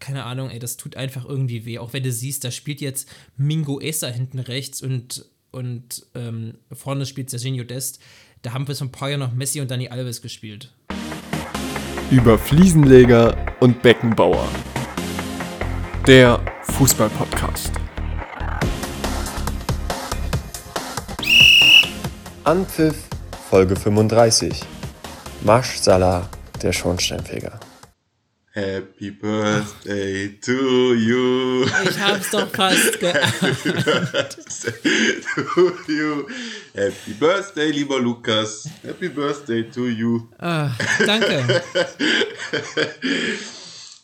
keine Ahnung, ey, das tut einfach irgendwie weh. Auch wenn du siehst, da spielt jetzt Mingo Esa hinten rechts und, und ähm, vorne spielt Serginho Dest. Da haben wir so ein paar Jahre noch Messi und Dani Alves gespielt. Über Fliesenleger und Beckenbauer. Der Fußball-Podcast. Anpfiff Folge 35. Marsch Salah, der Schornsteinfeger. Happy Birthday to you. Ich hab's doch fast Happy Birthday to you. Happy Birthday, lieber Lukas. Happy Birthday to you. Ah, danke.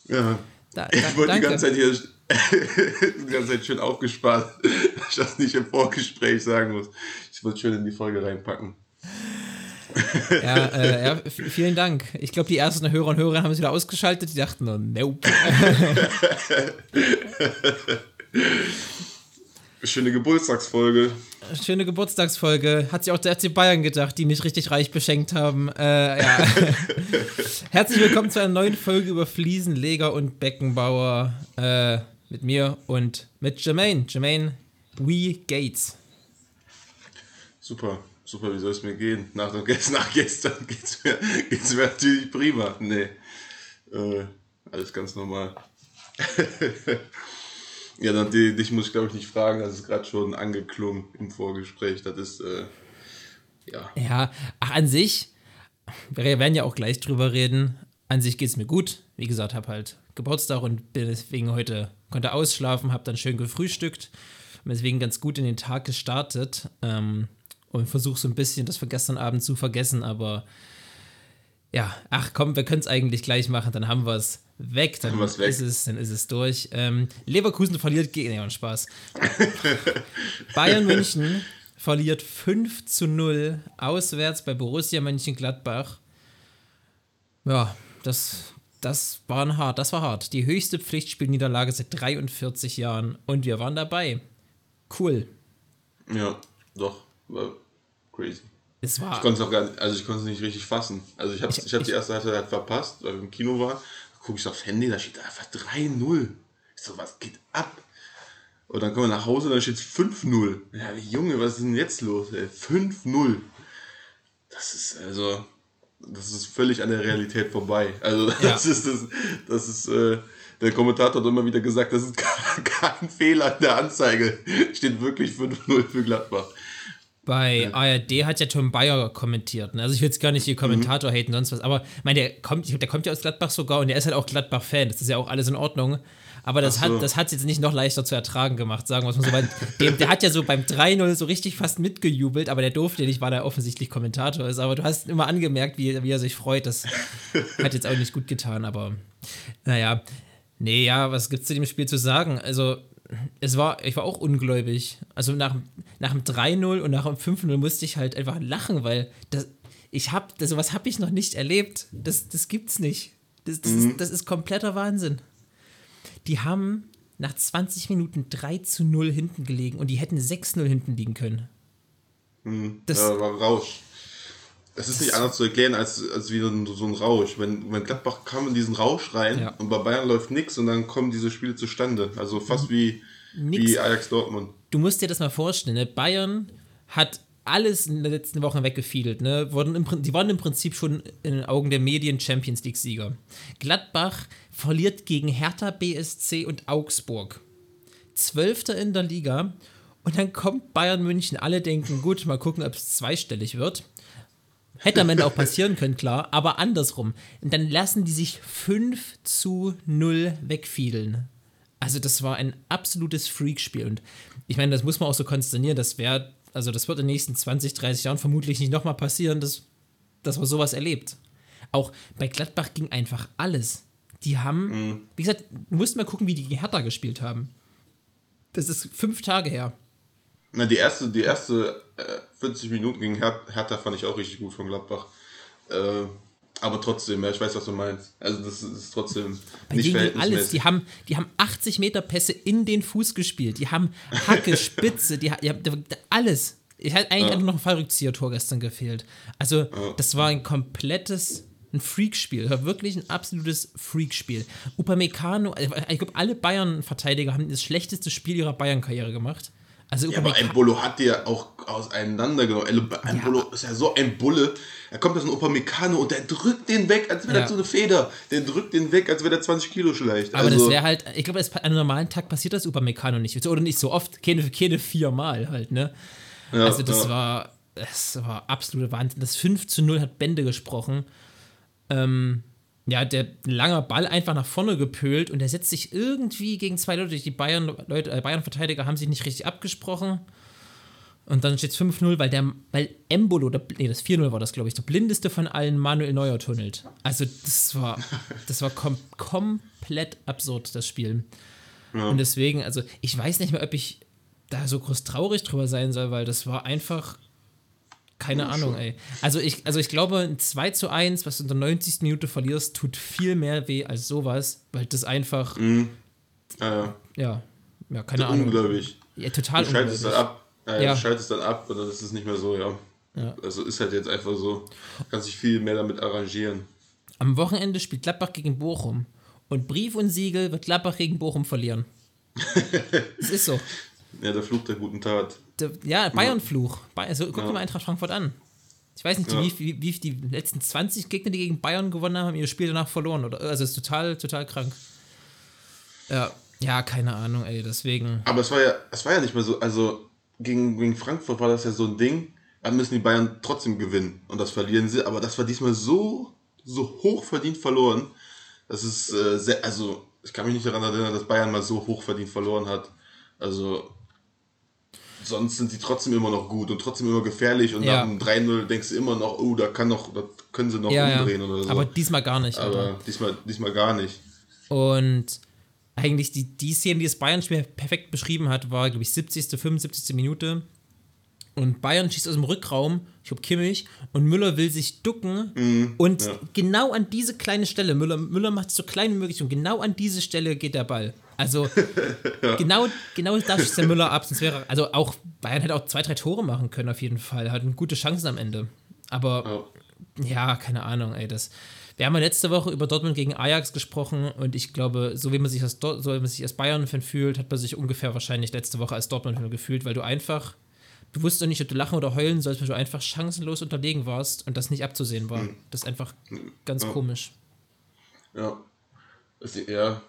ja. Da, da, ich wollte die ganze Zeit hier die ganze Zeit schön aufgespart, dass ich das nicht im Vorgespräch sagen muss. Ich wollte schön in die Folge reinpacken. Ja, äh, ja, vielen Dank. Ich glaube, die ersten Hörer und Hörerinnen haben es wieder ausgeschaltet. Die dachten, oh, nope. Schöne Geburtstagsfolge. Schöne Geburtstagsfolge. Hat sich auch der FC Bayern gedacht, die mich richtig reich beschenkt haben. Äh, ja. Herzlich willkommen zu einer neuen Folge über Fliesenleger und Beckenbauer. Äh, mit mir und mit Jermaine. Jermaine We Gates. Super, super, wie soll es mir gehen? Nach, dem- nach gestern geht's mir, geht's mir natürlich prima. Nee, äh, alles ganz normal. ja, dann die, dich muss ich glaube ich nicht fragen, das ist gerade schon angeklungen im Vorgespräch. Das ist, äh, ja, Ja, ach, an sich, wir werden ja auch gleich drüber reden. An sich geht es mir gut. Wie gesagt, habe halt Geburtstag und bin deswegen heute, konnte ausschlafen, habe dann schön gefrühstückt. Und deswegen ganz gut in den Tag gestartet. Ähm, und versuche so ein bisschen das von gestern Abend zu vergessen, aber ja, ach komm, wir können es eigentlich gleich machen, dann haben wir es weg, dann Haben wir's weg. ist es, dann ist es durch. Ähm, Leverkusen verliert gegen, ja, Spaß. Bayern München verliert 5 zu 0 auswärts bei Borussia Mönchengladbach. Ja, das, das war hart, das war hart. Die höchste Pflichtspielniederlage seit 43 Jahren und wir waren dabei. Cool. ja, doch, war crazy. Es war Ich konnte es auch gar nicht, also ich konnte es nicht richtig fassen. Also ich habe Ich- ich, hab ich- die erste Halbzeit halt verpasst, weil wir im Kino waren. Da gucke ich aufs Handy, da steht einfach 3-0. Ich so, was geht ab? Und dann kommen wir nach Hause und dann steht es 5-0. Ja, Junge, was ist denn jetzt los? ey? 5-0. Das ist also, das ist völlig an der Realität vorbei. Also das ist das, das ist, äh, der Kommentator hat immer wieder gesagt, das ist kein, kein Fehler in der Anzeige. Steht wirklich 5-0 für Gladbach. Bei ARD hat ja Tom Bayer kommentiert. Ne? Also ich will jetzt gar nicht die Kommentator haten, sonst was. Aber ich meine, der kommt, der kommt ja aus Gladbach sogar und der ist halt auch Gladbach-Fan. Das ist ja auch alles in Ordnung. Aber das so. hat hat's jetzt nicht noch leichter zu ertragen gemacht, sagen wir es mal so. Weil dem, der hat ja so beim 3-0 so richtig fast mitgejubelt, aber der durfte nicht, weil er offensichtlich Kommentator ist. Aber du hast immer angemerkt, wie, wie er sich freut. Das hat jetzt auch nicht gut getan, aber naja. Nee, ja, was gibt's zu dem Spiel zu sagen? Also, es war, ich war auch ungläubig. Also nach, nach dem 3-0 und nach dem 5-0 musste ich halt einfach lachen, weil das, ich hab, das, sowas habe ich noch nicht erlebt. Das, das gibt's nicht. Das, das, ist, das ist kompletter Wahnsinn. Die haben nach 20 Minuten 3 zu 0 hinten gelegen und die hätten 6-0 hinten liegen können. Das- ja, war Rausch. Es ist nicht anders zu erklären als, als wie so ein, so ein Rausch. Wenn, wenn Gladbach kam in diesen Rausch rein Ja. und bei Bayern läuft nichts und dann kommen diese Spiele zustande. Also fast wie, Nix. wie Ajax Dortmund. du musst dir das mal vorstellen, ne? Bayern hat alles in den letzten Wochen weggefiedelt. Ne? Wurden im, die waren im Prinzip schon in den Augen der Medien Champions League-Sieger. Gladbach verliert gegen Hertha BSC und Augsburg. Zwölfter in der Liga. Und dann kommt Bayern München. Alle denken, gut, mal gucken, ob es zweistellig wird. Hätte am Ende auch passieren können, klar, aber andersrum. Und dann lassen die sich 5 zu 0 wegfiedeln. Also, das war ein absolutes Freakspiel. Und ich meine, das muss man auch so konsternieren. Das wäre, also, das wird in den nächsten 20, 30 Jahren vermutlich nicht nochmal passieren, dass, dass man sowas erlebt. Auch bei Gladbach ging einfach alles. Die haben, wie gesagt, du musst mal gucken, wie die gegen Hertha gespielt haben. Das ist fünf Tage her. Na, die erste, die erste äh, 40 Minuten gegen Her Hertha fand ich auch richtig gut von Gladbach. Äh, aber trotzdem, ja, ich weiß, was du meinst. Also das ist, trotzdem Bei nicht denen alles. Die haben, die haben 80 Meter Pässe in den Fuß gespielt. Die haben Hacke, Spitze, die, die haben alles. Ich hatte eigentlich Ja. einfach noch ein Fallrückzieher-Tor gestern gefehlt. Also, das war ein komplettes Ein Freakspiel, war wirklich ein absolutes Freakspiel. Upamecano, ich glaube, alle Bayern-Verteidiger haben das schlechteste Spiel ihrer Bayern-Karriere gemacht. Also Ja, aber Upamecano, Embolo hat dir auch auseinandergenommen. El- Embolo ist ja so ein Bulle. Er kommt aus einem Upamecano und der drückt den weg, als wäre Ja. das so eine Feder. Der drückt den weg, als wäre der 20 Kilo schleicht. aber also, das wäre halt, ich glaube, an einem normalen Tag passiert das Upamecano nicht. Oder nicht so oft, keine, keine viermal halt, ne? ja, Also das ja. war, das war absolute Wahnsinn. Das 5 zu 0 hat Bände gesprochen. Ähm, ja, der langer Ball einfach nach vorne gepölt und der setzt sich irgendwie gegen zwei Leute. Die Bayern, Leute, äh, Bayern-Verteidiger haben sich nicht richtig abgesprochen. Und dann steht es 5-0, weil der, weil Embolo, der, nee, das 4-0 war das, glaube ich, der blindeste von allen Manuel Neuer tunnelt. Also das war, das war kom komplett absurd, das Spiel. Und deswegen, also ich weiß nicht mehr, ob ich da so groß traurig drüber sein soll, weil das war einfach keine Ahnung, ey. Also ich, also ich glaube, ein 2 zu 1, was du in der 90. Minute verlierst, tut viel mehr weh als sowas, weil das einfach, ja, ja, ja, keine ja, Ahnung. ungläubig. Ja, total Du schaltest dann unglaublich. ab. Ja, Ja. Du schaltest dann ab und dann ist es nicht mehr so, ja. Ja. Also ist halt jetzt einfach so. Kannst dich viel mehr damit arrangieren. Am Wochenende spielt Gladbach gegen Bochum. Und Brief und Siegel wird Gladbach gegen Bochum verlieren. Es ist so. Ja, der Fluch der guten Tat. Ja, Bayern-Fluch. Bay- Also guck dir Ja. mal Eintracht Frankfurt an. Ich weiß nicht, Ja. wie, wie, wie die letzten 20 Gegner, die gegen Bayern gewonnen haben, haben ihr Spiel danach verloren. Oder? Also es ist total, total krank. Ja, ja, keine Ahnung, ey. Deswegen. Aber es war ja, es war ja nicht mehr so, also gegen, gegen Frankfurt war das ja so ein Ding, dann müssen die Bayern trotzdem gewinnen und das verlieren sie, aber das war diesmal so, so hoch verdient verloren, das ist äh, sehr, also ich kann mich nicht daran erinnern, dass Bayern mal so hoch verdient verloren hat. Also sonst sind sie trotzdem immer noch gut und trotzdem immer gefährlich und Ja. nach dem 3-0 denkst du immer noch, oh, da kann noch, da können sie noch Ja, ja. umdrehen oder so. Aber Aber, diesmal gar nicht. Alter. diesmal, diesmal gar nicht. Und eigentlich die, die Szene, die das Bayern-Spiel perfekt beschrieben hat, war, glaube ich, 70., 75. Minute. Und Bayern schießt aus dem Rückraum, ich glaube Kimmich, und Müller will sich ducken. und ja. genau an diese kleine Stelle, Müller, Müller macht es so klein wie möglich, und genau an diese Stelle geht der Ball. Also genau, genau da schießt der Müller ab. Sonst wäre, also auch Bayern hätte auch zwei, drei Tore machen können, auf jeden Fall. Hatten gute Chancen am Ende. Aber Ja. ja, keine Ahnung, ey. Das, wir haben ja letzte Woche über Dortmund gegen Ajax gesprochen und ich glaube, so wie man sich als, so wie man sich als Bayern-Fan fühlt, hat man sich ungefähr wahrscheinlich letzte Woche als Dortmund-Fan gefühlt, weil du einfach, du wusstest doch nicht, ob du lachen oder heulen sollst, weil du einfach chancenlos unterlegen warst und das nicht abzusehen war. Das ist einfach ganz Ja. komisch. Ja. Das, ja.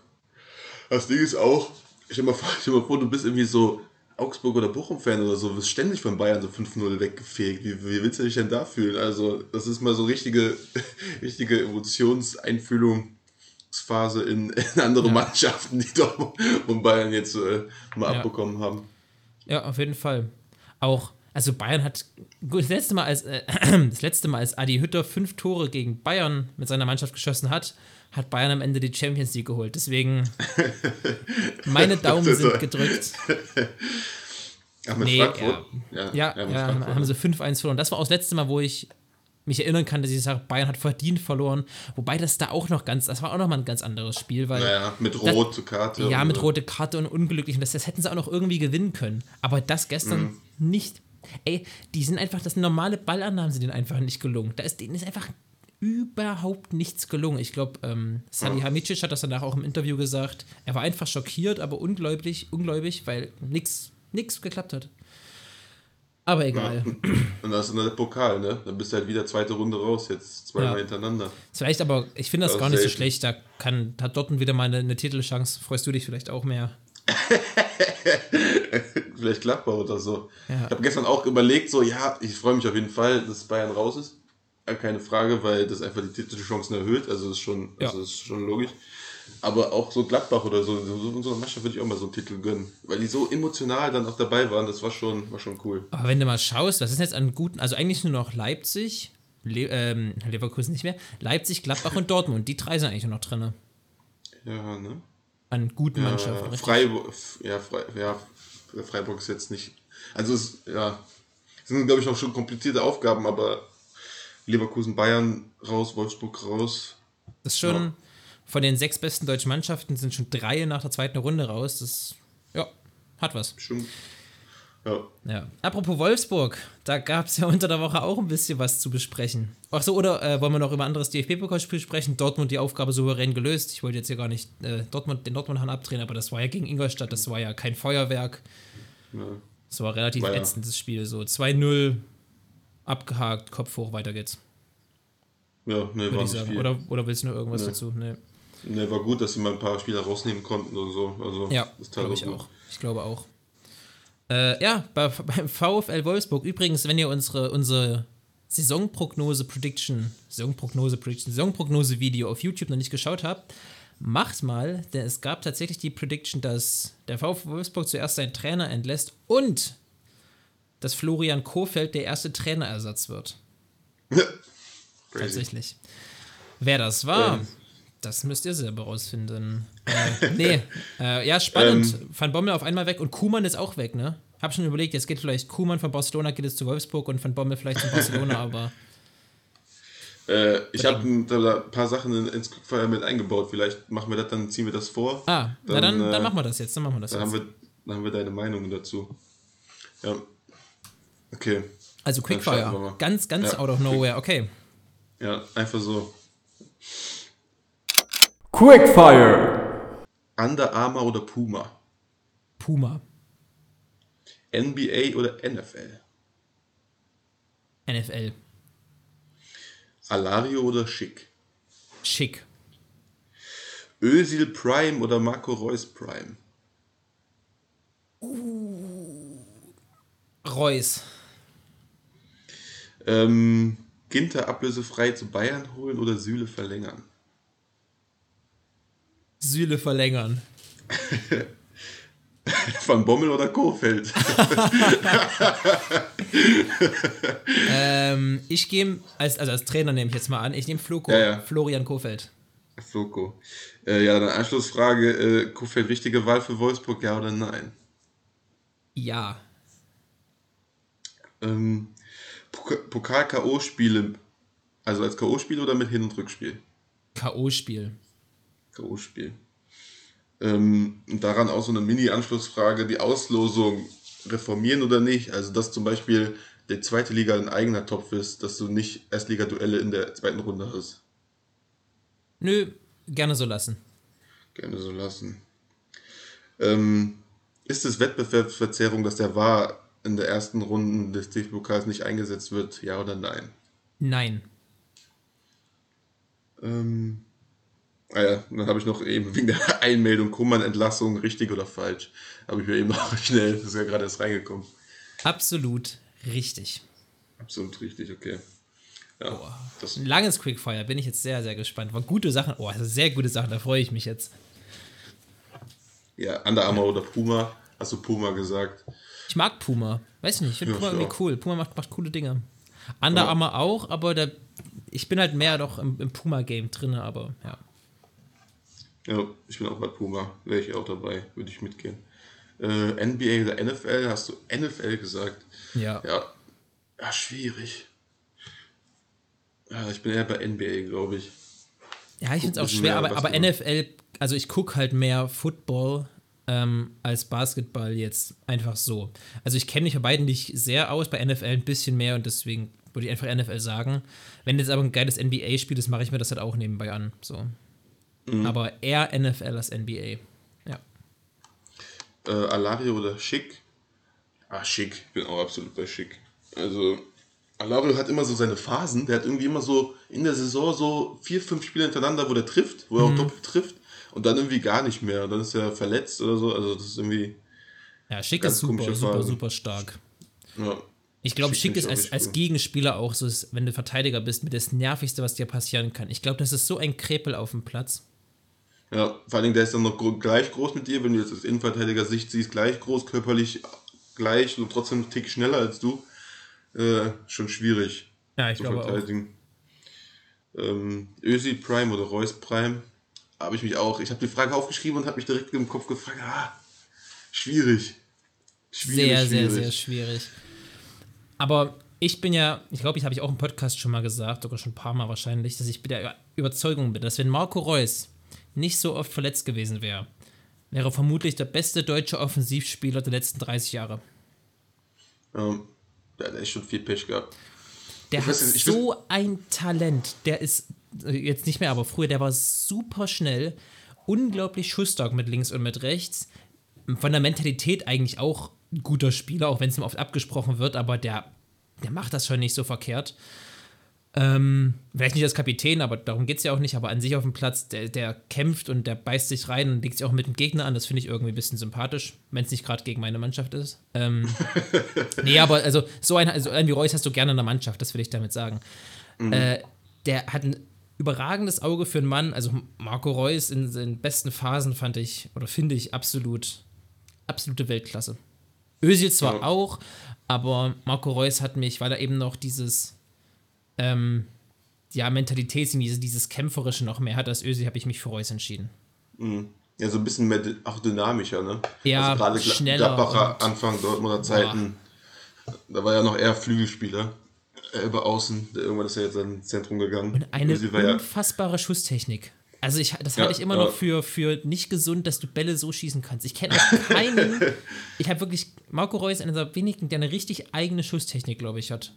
Das Ding ist auch, stell dir mal vor, mal vor du bist irgendwie so Augsburg- oder Bochum-Fan oder so, wirst ständig von Bayern so 5-0 weggefegt. Wie, wie willst du dich denn da fühlen? Also, das ist mal so richtige, richtige Emotionseinfühlungsphase in, in andere Ja. Mannschaften, die doch von Bayern jetzt äh, mal Ja. abbekommen haben. Ja, auf jeden Fall. Auch, also Bayern hat das letzte Mal, als äh, das letzte Mal, als Adi Hütter fünf Tore gegen Bayern mit seiner Mannschaft geschossen hat, hat Bayern am Ende die Champions League geholt. Deswegen meine Daumen sind gedrückt. Ach, mit Nee, Frankfurt? Ja, mit ja, Frankfurt. haben sie 5-1 verloren. Das war auch das letzte Mal, wo ich mich erinnern kann, dass ich sage, Bayern hat verdient verloren. Wobei das da auch noch ganz, das war auch noch mal ein ganz anderes Spiel, weil Naja, mit Das- Rot zur Karte. ja, mit rote Karte und unglücklich. Und das, das hätten sie auch noch irgendwie gewinnen können. Aber das gestern Mhm. nicht. Ey, die sind einfach, das normale Ballannahmen sind denen einfach nicht gelungen. Da ist denen ist einfach überhaupt nichts gelungen. Ich glaube, ähm, Salihamidzic hat das danach auch im Interview gesagt. Er war einfach schockiert, aber ungläubig, ungläubig, weil nichts nix geklappt hat. Aber egal. Und das ist dann der Pokal, ne? Dann bist du halt wieder zweite Runde raus, jetzt zweimal Ja. hintereinander. Vielleicht aber, ich finde das Das gar nicht so selten. schlecht. Da kann, hat Dortmund wieder mal eine, eine Titelchance. Freust du dich vielleicht auch mehr? Vielleicht Gladbach oder so. Ja. Ich habe gestern auch überlegt, so, ja, ich freue mich auf jeden Fall, dass Bayern raus ist. Äh, Keine Frage, weil das einfach die Titelchancen erhöht. Also das ist schon, Ja. also das ist schon logisch. Aber auch so Gladbach oder so, so so einer Mannschaft würde ich auch mal so einen Titel gönnen. Weil die so emotional dann auch dabei waren, das war schon, war schon cool. Aber wenn du mal schaust, was ist jetzt an guten, also eigentlich nur noch Leipzig, Le ähm, Leverkusen nicht mehr, Leipzig, Gladbach und Dortmund. Die drei sind eigentlich nur noch drin. Ja, ne? An guten Ja, Mannschaften. richtig. Freiburg, ja, Frei, ja, Freiburg ist jetzt nicht. Also es, ja, es sind, glaube ich, noch schon komplizierte Aufgaben, aber Leverkusen, Bayern raus, Wolfsburg raus. Das ist schon, Ja. Von den sechs besten deutschen Mannschaften sind schon drei nach der zweiten Runde raus. Das, ja, hat was. Schon. Ja. Ja. Apropos Wolfsburg, da gab es ja unter der Woche auch ein bisschen was zu besprechen. Ach so, oder äh, wollen wir noch über ein anderes DFB-Pokalspiel sprechen? Dortmund die Aufgabe souverän gelöst. Ich wollte jetzt hier gar nicht äh, Dortmund, den Dortmund-Hahn abdrehen, aber das war ja gegen Ingolstadt, das war ja kein Feuerwerk. Ja. Das war relativ War ja. ätzendes Spiel. So 2-0, abgehakt, Kopf hoch, weiter geht's. Ja, nee, war ich nicht viel. Oder, oder willst du noch irgendwas Nee. dazu? Nee. Nee, war gut, dass sie mal ein paar Spieler rausnehmen konnten und so. Also, Ja, glaube ich gut. auch. Ich glaube auch. Äh, ja, bei, beim VfL Wolfsburg. Übrigens, wenn ihr unsere, unsere Saisonprognose-Prediction, Saisonprognose-Prediction, Saisonprognose-Video auf YouTube noch nicht geschaut habt, macht mal, denn es gab tatsächlich die Prediction, dass der VfL Wolfsburg zuerst seinen Trainer entlässt und dass Florian Kofeld der erste Trainerersatz wird. Crazy. Tatsächlich. Wer das war, Ähm. Das müsst ihr selber rausfinden. Äh, nee, äh, ja, spannend. Ähm. Van Bommel auf einmal weg und Kuhmann ist auch weg, ne? Hab schon überlegt, jetzt geht vielleicht Kuhmann von Barcelona, geht es zu Wolfsburg und Van Bommel vielleicht zu Barcelona, aber Äh, ich habe ein, da ein paar Sachen in, ins Quickfire mit eingebaut. Vielleicht machen wir das, dann ziehen wir das vor. ah, na dann, äh, dann machen wir das jetzt, dann machen wir das Dann jetzt. haben, wir, dann haben wir deine Meinung dazu. Ja. Okay. also Quickfire, ganz, ganz Ja, out of nowhere, okay. Ja, einfach so. Quickfire. Under Armour oder Puma? Puma, NBA oder NFL? NFL, Alario oder Schick? schick, Özil Prime oder Marco Reus Prime? Reus, Ähm, Ginter ablösefrei zu Bayern holen oder Süle verlängern? Süle verlängern. Van Bommel oder Kofeld? Ähm, ich gehe, als, also als Trainer nehme ich jetzt mal an, ich nehme Floko, Ja, ja. Florian Kofeld. Floko. Äh, ja, dann Anschlussfrage. Äh, Kofeld richtige Wahl für Wolfsburg, ja oder nein? Ja. Ähm, Pok- Pokal-K.O.-Spiele, also als K.O.-Spiel oder mit Hin- und Rückspiel? K.O.-Spiel. K.O.-Spiel. Ähm, daran auch so eine Mini-Anschlussfrage, die Auslosung reformieren oder nicht? Also, dass zum Beispiel die zweite Liga ein eigener Topf ist, dass du nicht Erstliga-Duelle in der zweiten Runde hast. Nö, gerne so lassen. Gerne so lassen. Ähm, ist es Wettbewerbsverzerrung, dass der VAR in der ersten Runde des DFB-Pokals nicht eingesetzt wird? Ja oder nein? Nein. Ähm, ah ja, dann habe ich noch eben wegen der Einmeldung Kummern-Entlassung, richtig oder falsch, habe ich mir eben noch schnell, das ist ja gerade erst reingekommen. Absolut richtig. Absolut richtig, okay. Ja, das, Ein langes Quickfire, bin ich jetzt sehr, sehr gespannt. War gute Sachen. Oh, sehr gute Sachen, da freue ich mich jetzt. ja, Under Armour oder Puma, hast du Puma gesagt. Ich mag Puma. Weiß nicht, ich finde Ja, Puma irgendwie auch. cool. Puma macht, macht coole Dinge. Under. Armour auch, aber da, ich bin halt mehr doch im, im Puma-Game drin, aber ja. Ja, ich bin auch bei Puma, wäre ich auch dabei, würde ich mitgehen. Äh, NBA oder NFL, hast du NFL gesagt? Ja. Ja, ja schwierig. Ja, ich bin eher bei NBA, glaube ich. Ja, ich finde es auch schwer, aber, aber. NFL, also ich gucke halt mehr Football ähm, als Basketball jetzt einfach so. Also ich kenne mich bei beiden nicht sehr aus, bei NFL ein bisschen mehr und deswegen würde ich einfach NFL sagen. Wenn jetzt aber ein geiles NBA-Spiel ist, mache ich mir das halt auch nebenbei an. So. Mhm. Aber eher NFL als NBA. Ja. Äh, Alario oder Schick? Ah, Schick, ich bin auch absolut bei Schick. Also, Alario hat immer so seine Phasen, der hat irgendwie immer so in der Saison so vier, fünf Spiele hintereinander, wo der trifft, wo er auch doppelt trifft und dann irgendwie gar nicht mehr. Und dann ist er verletzt oder so, also das ist irgendwie, Ja, Schick ist super, super, super stark. ja, Ich glaube, Schick Schick ist als, als. Gegenspieler auch so, wenn du Verteidiger bist, mit das Nervigste, was dir passieren kann. Ich glaube, das ist so ein Krepel auf dem Platz. Ja, vor allen Dingen, der ist dann noch gleich groß mit dir, wenn du jetzt aus Innenverteidiger Sicht siehst, gleich groß, körperlich gleich und trotzdem einen Tick schneller als du. Äh, schon schwierig Ja, ich zu glaube auch. Ähm, Ösi Prime oder Reus Prime, habe ich mich auch, ich habe die Frage aufgeschrieben und habe mich direkt im Kopf gefragt, ah, schwierig. Schwierig, sehr, sehr, schwierig. sehr schwierig. Aber ich bin ja, ich glaube, ich habe ich auch im Podcast schon mal gesagt, sogar schon ein paar Mal wahrscheinlich, dass ich mit der Über- Überzeugung bin, dass wenn Marco Reus nicht so oft verletzt gewesen wäre, wäre er vermutlich der beste deutsche Offensivspieler der letzten 30 Jahre. Ähm, der hat echt schon viel Pech gehabt. Der Ich hat weiß so ein Talent. Der ist äh, jetzt nicht mehr, aber früher, der war super schnell, unglaublich schussstark mit links und mit rechts. Von der Mentalität eigentlich auch ein guter Spieler, auch wenn es ihm oft abgesprochen wird, aber der, der macht das schon nicht so verkehrt. Ähm, vielleicht nicht als Kapitän, aber darum geht es ja auch nicht, aber an sich auf dem Platz, der, der kämpft und der beißt sich rein und legt sich auch mit dem Gegner an. Das finde ich irgendwie ein bisschen sympathisch, wenn es nicht gerade gegen meine Mannschaft ist. Ähm, nee, aber also so ein, also einen wie Reus hast du gerne in der Mannschaft, das will ich damit sagen. Äh, der hat ein überragendes Auge für einen Mann. Also Marco Reus in seinen besten Phasen fand ich oder finde ich absolut absolute Weltklasse. Özil zwar Ja. auch, aber Marco Reus hat mich, weil er eben noch dieses ähm, ja, Mentalität, dieses, dieses Kämpferische noch mehr hat als Özil, habe ich mich für Reus entschieden. Ja, so ein bisschen mehr auch dynamischer, ne? Ja, also gerade schneller Gladbacher Anfang Dortmunder Zeiten, da war ja noch eher Flügelspieler. äh, Über außen, der irgendwann ist er jetzt ins Zentrum gegangen. Und eine Özil war ja, unfassbare Schusstechnik. Also ich, das Ja, halte ich immer ja. noch für, für nicht gesund, dass du Bälle so schießen kannst. Ich kenne auch keinen. ich habe wirklich Marco Reus einer der wenigen, der eine richtig eigene Schusstechnik, glaube ich, hat.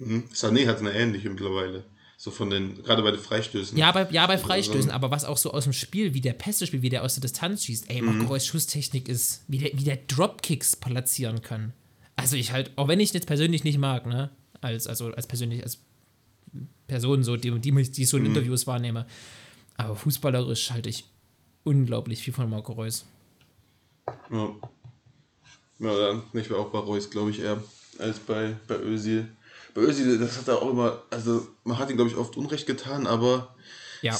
Sané hat eine ähnliche mittlerweile. So von den, gerade bei den Freistößen. Ja, bei, ja, bei Freistößen, aber was auch so aus dem Spiel, wie der Pässe spielt, wie der aus der Distanz schießt. Ey, Mhm. Marco Reus Schusstechnik ist, wie der, wie der Dropkicks platzieren kann. Also ich halt, auch wenn ich jetzt persönlich nicht mag, ne, als, also als persönlich, als Person so, die, die, die ich so in Interviews wahrnehme, aber fußballerisch halte ich unglaublich viel von Marco Reus. Ja. Ja, dann ich war auch bei Reus, glaube ich, eher als bei, bei Özil. Bei Özil, das hat er auch immer, also man hat ihm, glaube ich, oft Unrecht getan, aber Ja,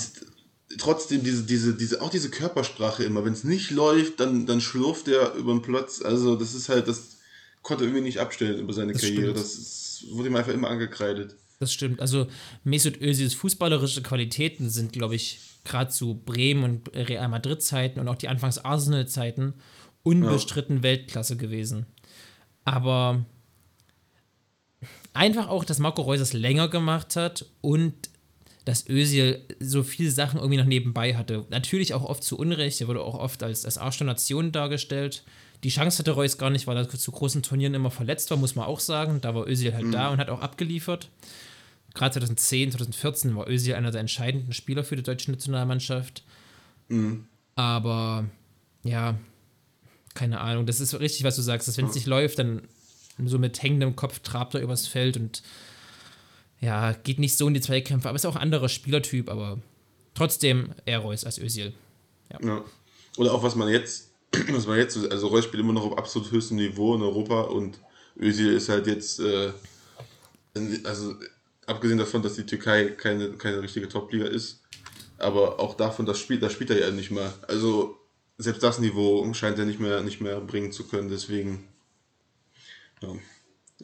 trotzdem diese, diese, diese, auch diese Körpersprache immer, wenn es nicht läuft, dann, dann schlurft er über den Platz. Also das ist halt, das konnte er irgendwie nicht abstellen über seine Das Karriere. stimmt. Das ist, wurde ihm einfach immer angekreidet. das stimmt. Also Mesut Özils fußballerische Qualitäten sind, glaube ich, gerade zu Bremen und Real Madrid Zeiten und auch die Anfangs Arsenal Zeiten unbestritten Weltklasse gewesen. Aber einfach auch, dass Marco Reus es länger gemacht hat und dass Özil so viele Sachen irgendwie noch nebenbei hatte. Natürlich auch oft zu Unrecht, er wurde auch oft als, als Arsch der Nation dargestellt. Die Chance hatte Reus gar nicht, weil er zu großen Turnieren immer verletzt war, muss man auch sagen. Da war Özil halt da und hat auch abgeliefert. Gerade 2010, 2014 war Özil einer der entscheidenden Spieler für die deutsche Nationalmannschaft. Aber ja, keine Ahnung. Das ist richtig, was du sagst, dass wenn es nicht läuft, dann so mit hängendem Kopf trabt er übers Feld und ja, geht nicht so in die Zweikämpfe. Aber ist auch ein anderer Spielertyp, aber trotzdem eher Reus als Özil. Ja. Oder auch was man jetzt, was man jetzt, also Reus spielt immer noch auf absolut höchstem Niveau in Europa und Özil ist halt jetzt, äh, also abgesehen davon, dass die Türkei keine, keine richtige Top-Liga ist, aber auch davon, das spielt, das spielt er ja nicht mehr. Also selbst das Niveau scheint er nicht mehr, nicht mehr bringen zu können, deswegen, ja,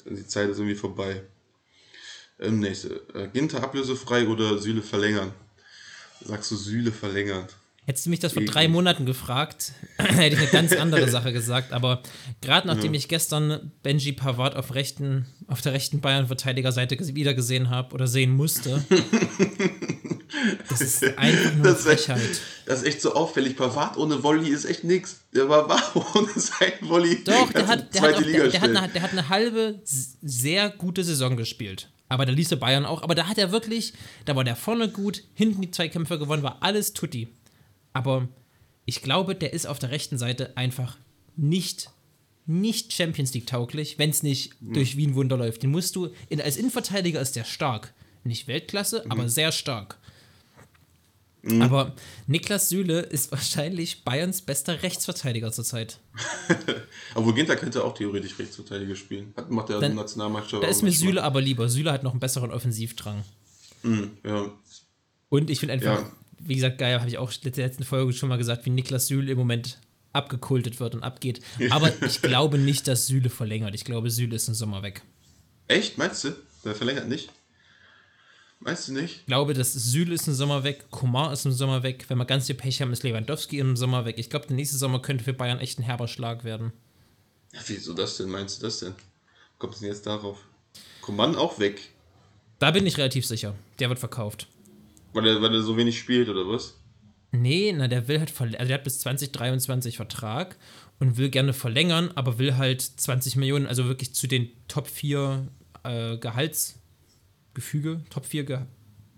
die Zeit ist irgendwie vorbei. Ähm, nächste, äh, Ginter ablösefrei oder Süle verlängern? Sagst du Süle verlängern? Hättest du mich das vor drei Monaten gefragt, hätte ich eine ganz andere Sache gesagt. Aber gerade nachdem ich gestern Benji Pavard auf, rechten, auf der rechten Bayern-Verteidigerseite wieder gesehen habe oder sehen musste, das ist einfach nur Das ist, echt, das ist echt so auffällig. Pavard ohne Volley ist echt nix. Der war war ohne sein Volley. Doch, der hat, der, hat auch, der, der, hat eine, der hat eine halbe, sehr gute Saison gespielt. Aber da ließ er Bayern auch. Aber da hat er wirklich, da war der vorne gut, hinten die Zweikämpfe gewonnen, war alles tutti. Aber ich glaube, der ist auf der rechten Seite einfach nicht, nicht Champions League tauglich, wenn es nicht durch Wien Wunder läuft. Den musst du, in, als Innenverteidiger ist der stark. Nicht Weltklasse, aber sehr stark. Aber Niklas Süle ist wahrscheinlich Bayerns bester Rechtsverteidiger zurzeit. Obwohl Ginter könnte auch theoretisch Rechtsverteidiger spielen. Hat, macht er Dann- der Nationalmannschaft Da ist mir. Süle aber lieber. Süle hat noch einen besseren Offensivdrang. Ja, Und ich finde einfach, Ja. Wie gesagt, geil, habe ich auch in der letzten Folge schon mal gesagt, wie Niklas Süle im Moment abgekultet wird und abgeht. Aber ich glaube nicht, dass Süle verlängert. Ich glaube, Süle ist im Sommer weg. echt? Meinst du? Der verlängert nicht? Meinst du nicht? Ich glaube, dass Süle ist im Sommer weg, Komar ist im Sommer weg. Wenn wir ganz viel Pech haben, ist Lewandowski im Sommer weg. Ich glaube, der nächste Sommer könnte für Bayern echt ein herber Schlag werden. Ja, wieso das denn? Meinst du das denn? Kommt es denn jetzt darauf? Coman auch weg? Da bin ich relativ sicher. Der wird verkauft. Weil er, weil er so wenig spielt oder was? Nee, na, der will halt, also der hat bis 2023 Vertrag und will gerne verlängern, aber will halt 20 Millionen, also wirklich zu den Top 4 äh, Gehaltsgefüge, Top 4 Ge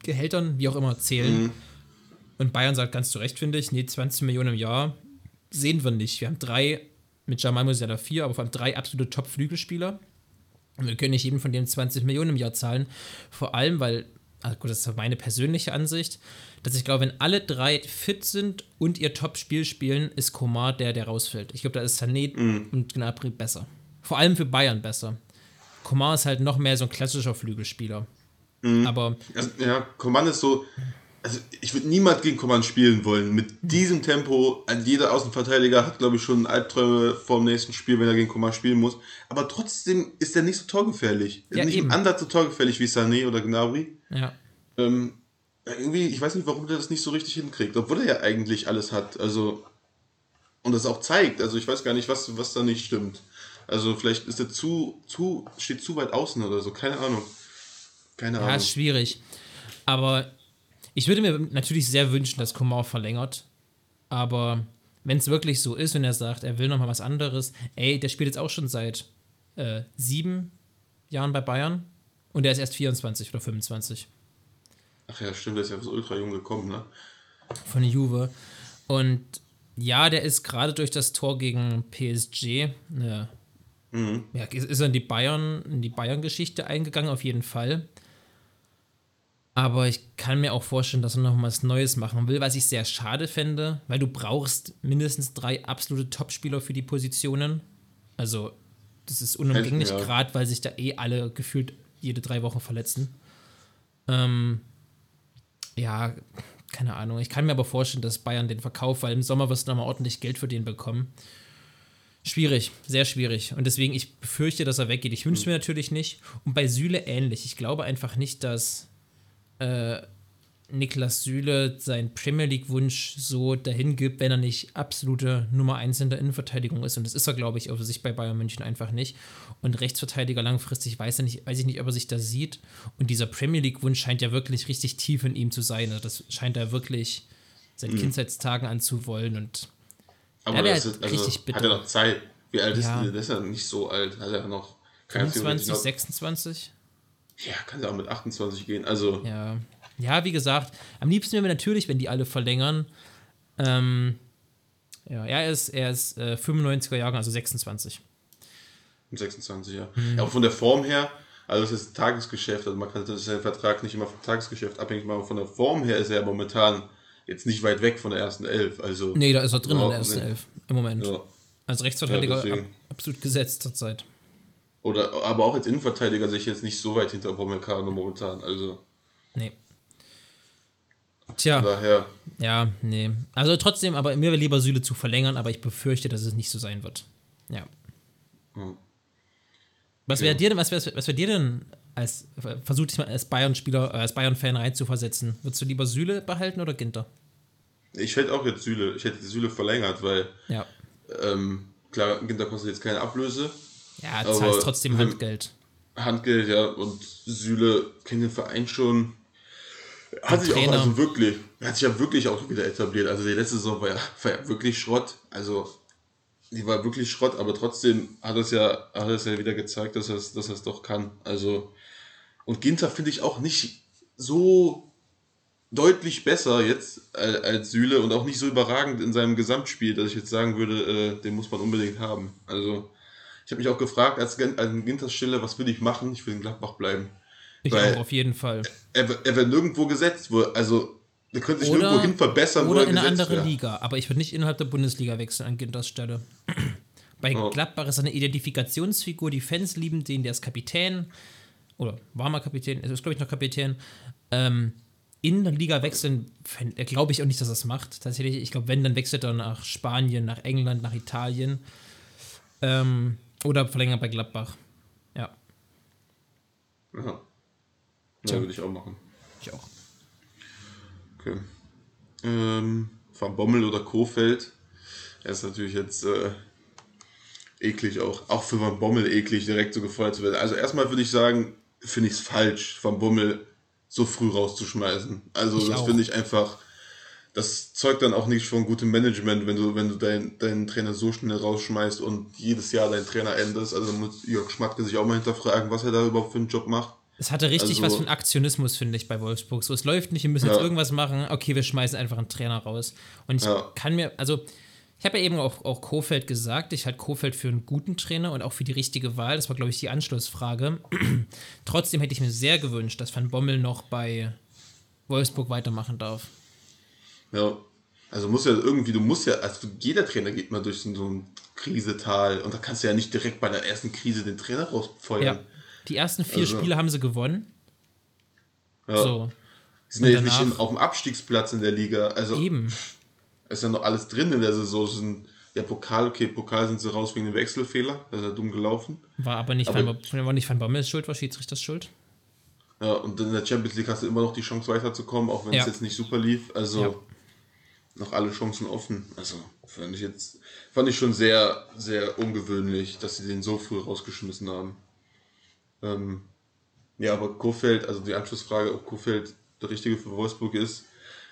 Gehältern, wie auch immer, zählen. Und Bayern sagt ganz zu Recht, finde ich, nee, 20 Millionen im Jahr sehen wir nicht. Wir haben drei, mit Jamal Musiala vier, aber vor allem drei absolute Top-Flügelspieler. Und wir können nicht jedem von denen 20 Millionen im Jahr zahlen. Vor allem, weil, also gut, das ist meine persönliche Ansicht, dass ich glaube, wenn alle drei fit sind und ihr Top-Spiel spielen, ist Komar der, der rausfällt. Ich glaube, da ist Sané und Gnabry besser. Vor allem für Bayern besser. Komar ist halt noch mehr so ein klassischer Flügelspieler. Aber Also, ja, Coman ist so. Also, ich würde niemand gegen Coman spielen wollen. Mit diesem Tempo, jeder Außenverteidiger hat, glaube ich, schon Albträume vor dem nächsten Spiel, wenn er gegen Coman spielen muss. Aber trotzdem ist er nicht so torgefährlich. Er Ja, nicht eben. im Ansatz so torgefährlich wie Sané oder Gnabry. ja, Ähm, irgendwie, ich weiß nicht, warum der das nicht so richtig hinkriegt, obwohl er ja eigentlich alles hat. Also, und das auch zeigt. Also, ich weiß gar nicht, was, was da nicht stimmt. Also, vielleicht ist er zu, zu, steht zu weit außen oder so. Keine Ahnung. Keine Ja, Ahnung. ist schwierig. Aber ich würde mir natürlich sehr wünschen, dass Komar verlängert. Aber wenn es wirklich so ist und er sagt, er will noch mal was anderes, ey, der spielt jetzt auch schon seit äh, sieben Jahren bei Bayern und er ist erst 24 oder 25 Ach ja, stimmt, der ist ja so ultra jung gekommen, ne? von Juve. Und ja, der ist gerade durch das Tor gegen PSG, ja, ja, ist ist er in die Bayern, in die Bayern-Geschichte eingegangen, auf jeden Fall. Aber ich kann mir auch vorstellen, dass er noch was Neues machen will, was ich sehr schade fände, weil du brauchst mindestens drei absolute Topspieler für die Positionen. Also, das ist unumgänglich, Ja. gerade weil sich da eh alle gefühlt jede drei Wochen verletzen. Ähm, ja, keine Ahnung. Ich kann mir aber vorstellen, dass Bayern den verkauft, weil im Sommer wirst du nochmal ordentlich Geld für den bekommen. Schwierig, sehr schwierig. Und deswegen, ich befürchte, dass er weggeht. Ich wünsche mir natürlich nicht. Und bei Süle ähnlich. Ich glaube einfach nicht, dass äh, Niklas Süle seinen Premier League-Wunsch so dahin gibt, wenn er nicht absolute Nummer 1 in der Innenverteidigung ist. Und das ist er, glaube ich, auf sich bei Bayern München einfach nicht. Und Rechtsverteidiger langfristig weiß, er nicht, weiß ich nicht, ob er sich da sieht. Und dieser Premier League-Wunsch scheint ja wirklich richtig tief in ihm zu sein. Also das scheint er wirklich seit Kindheitstagen an zu wollen. Und Aber das halt ist, also, richtig bitter. hat er noch Zeit. Wie alt ist Ja. der? Der ist ja nicht so alt. Hat er noch. Kann er 25, theoretisch noch- 26? Ja, kann ja auch mit 28 gehen. Also, Ja. Ja, wie gesagt, am liebsten wäre mir natürlich, wenn die alle verlängern. Ähm, ja, er ist, er ist äh, 95er Jahrgang, also 26. mit 26, ja. Mhm. ja. Auch von der Form her, also das ist Tagesgeschäft. Also, man kann das ist ja ein Vertrag nicht immer vom Tagesgeschäft abhängig machen. Von der Form her ist er ja momentan jetzt nicht weit weg von der ersten Elf. Also, Nee, da ist er drin in der ersten. Elf im Moment. Ja. Als Rechtsverteidiger Ja, absolut gesetzt zurzeit. Oder, aber auch als Innenverteidiger sehe ich jetzt nicht so weit hinter Pommelkano momentan. Also, Nee. Tja, daher. ja, nee. Also trotzdem, aber mir wäre lieber Süle zu verlängern, aber ich befürchte, dass es nicht so sein wird. Ja. Hm. Was wäre dir denn, was wär, was wär dir denn als, versuch dich mal als Bayern-Spieler, äh, als Bayern-Fan reinzuversetzen? Würdest du lieber Süle behalten oder Ginter? Ich hätte auch jetzt Süle, ich hätte Süle verlängert, weil Ja. ähm, klar, Ginter kostet jetzt keine Ablöse. Ja, Aber zahlst trotzdem Handgeld. Handgeld, ja, und Süle kennt den Verein schon. Hat sich auch also wirklich, hat sich ja wirklich auch wieder etabliert. Also die letzte Saison war ja, war ja wirklich Schrott. Also die war wirklich Schrott, aber trotzdem hat es ja, hat es ja wieder gezeigt, dass er es dass doch kann. Also und Ginter finde ich auch nicht so deutlich besser jetzt als Süle und auch nicht so überragend in seinem Gesamtspiel, dass ich jetzt sagen würde, äh, den muss man unbedingt haben. Also ich habe mich auch gefragt, als, als Ginters Stelle, was will ich machen? Ich will in Gladbach bleiben. Ich weil- auch auf jeden Fall. Er, wird- er wird nirgendwo gesetzt, wo, also er könnte sich Oder- nirgendwo hin verbessern, Oder er in eine andere wäre. Liga. Aber ich würde nicht innerhalb der Bundesliga wechseln an Ginters Stelle. Bei Oh. Gladbach ist er eine Identifikationsfigur, die Fans lieben den, der ist Kapitän. Oder war mal Kapitän, er ist, glaube ich, noch Kapitän. Ähm, in der Liga wechseln, glaube ich auch nicht, dass er es macht. Tatsächlich, ich glaube, wenn, dann wechselt er nach Spanien, nach England, nach Italien. Ähm, oder verlängert bei Gladbach. Ja, Ja. Ja, würde ich auch machen. ich auch. Okay. Ähm, Van Bommel oder Kofeld. Er ist natürlich jetzt äh, eklig auch. Auch für Van Bommel eklig, direkt so gefeuert zu werden. Also erstmal würde ich sagen, finde ich es falsch, Van Bommel so früh rauszuschmeißen. Also Ich das finde ich einfach. Das zeugt dann auch nicht von gutem Management, wenn du, wenn du deinen deinen Trainer so schnell rausschmeißt und jedes Jahr deinen Trainer änderst. Also muss Jörg Schmatke sich auch mal hinterfragen, was er da überhaupt für einen Job macht. Es hatte richtig Also- was von Aktionismus, finde ich, bei Wolfsburg. So, es läuft nicht, wir müssen Ja. jetzt irgendwas machen. Okay, wir schmeißen einfach einen Trainer raus. Und ich Ja. kann mir, also, ich habe ja eben auch, auch Kofeld gesagt, ich halte Kofeld für einen guten Trainer und auch für die richtige Wahl. Das war, glaube ich, die Anschlussfrage. Trotzdem hätte ich mir sehr gewünscht, dass Van Bommel noch bei Wolfsburg weitermachen darf. Ja. Also muss ja irgendwie, du musst ja, also jeder Trainer geht mal durch so ein Krisetal und da kannst du ja nicht direkt bei der ersten Krise den Trainer rausfeuern. Ja. Die ersten vier Also- Spiele haben sie gewonnen. Ja. So, Die sind ja jetzt nicht auf dem Abstiegsplatz in der Liga. Also eben. ist ja noch alles drin in der Saison. Sind, ja, Pokal, okay, Pokal sind sie raus wegen dem Wechselfehler. Das ist ja dumm gelaufen. War aber nicht, Aber- Van, Bo- war nicht Van Bommel schuld, war Schiedsrichter schuld. Ja, und in der Champions League hast du immer noch die Chance weiterzukommen, auch wenn Ja. es jetzt nicht super lief. Also Ja. Noch alle Chancen offen. Also fand ich jetzt, fand ich schon sehr, sehr ungewöhnlich, dass sie den so früh rausgeschmissen haben. Ähm, ja, aber Kofeld, also die Anschlussfrage, ob Kofeld der Richtige für Wolfsburg ist.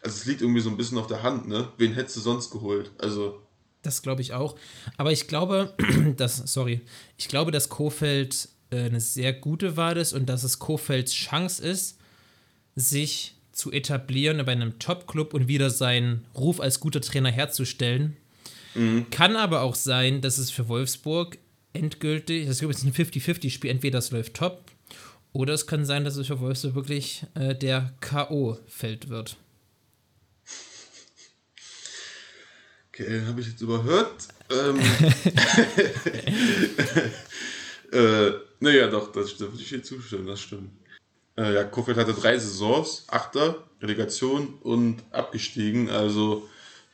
Also es liegt irgendwie so ein bisschen auf der Hand, ne? Wen hättest du sonst geholt? Also, Das glaube ich auch. Aber ich glaube, dass, sorry, ich glaube, dass Kofeld äh, eine sehr gute Wahl ist und dass es Kofelds Chance ist, sich zu etablieren bei einem Top-Club und wieder seinen Ruf als guter Trainer herzustellen. Kann aber auch sein, dass es für Wolfsburg endgültig, das ist ich ein 50-50-Spiel, entweder es läuft top oder es kann sein, dass es für Wolfsburg wirklich äh, der K.O.-Feld wird. okay, habe ich jetzt überhört. Ähm, äh, naja, doch, das stimmt. Ich will zustimmen, das stimmt. Äh, ja, Kofeld hatte drei Saisons, Achter, Relegation und abgestiegen. Also,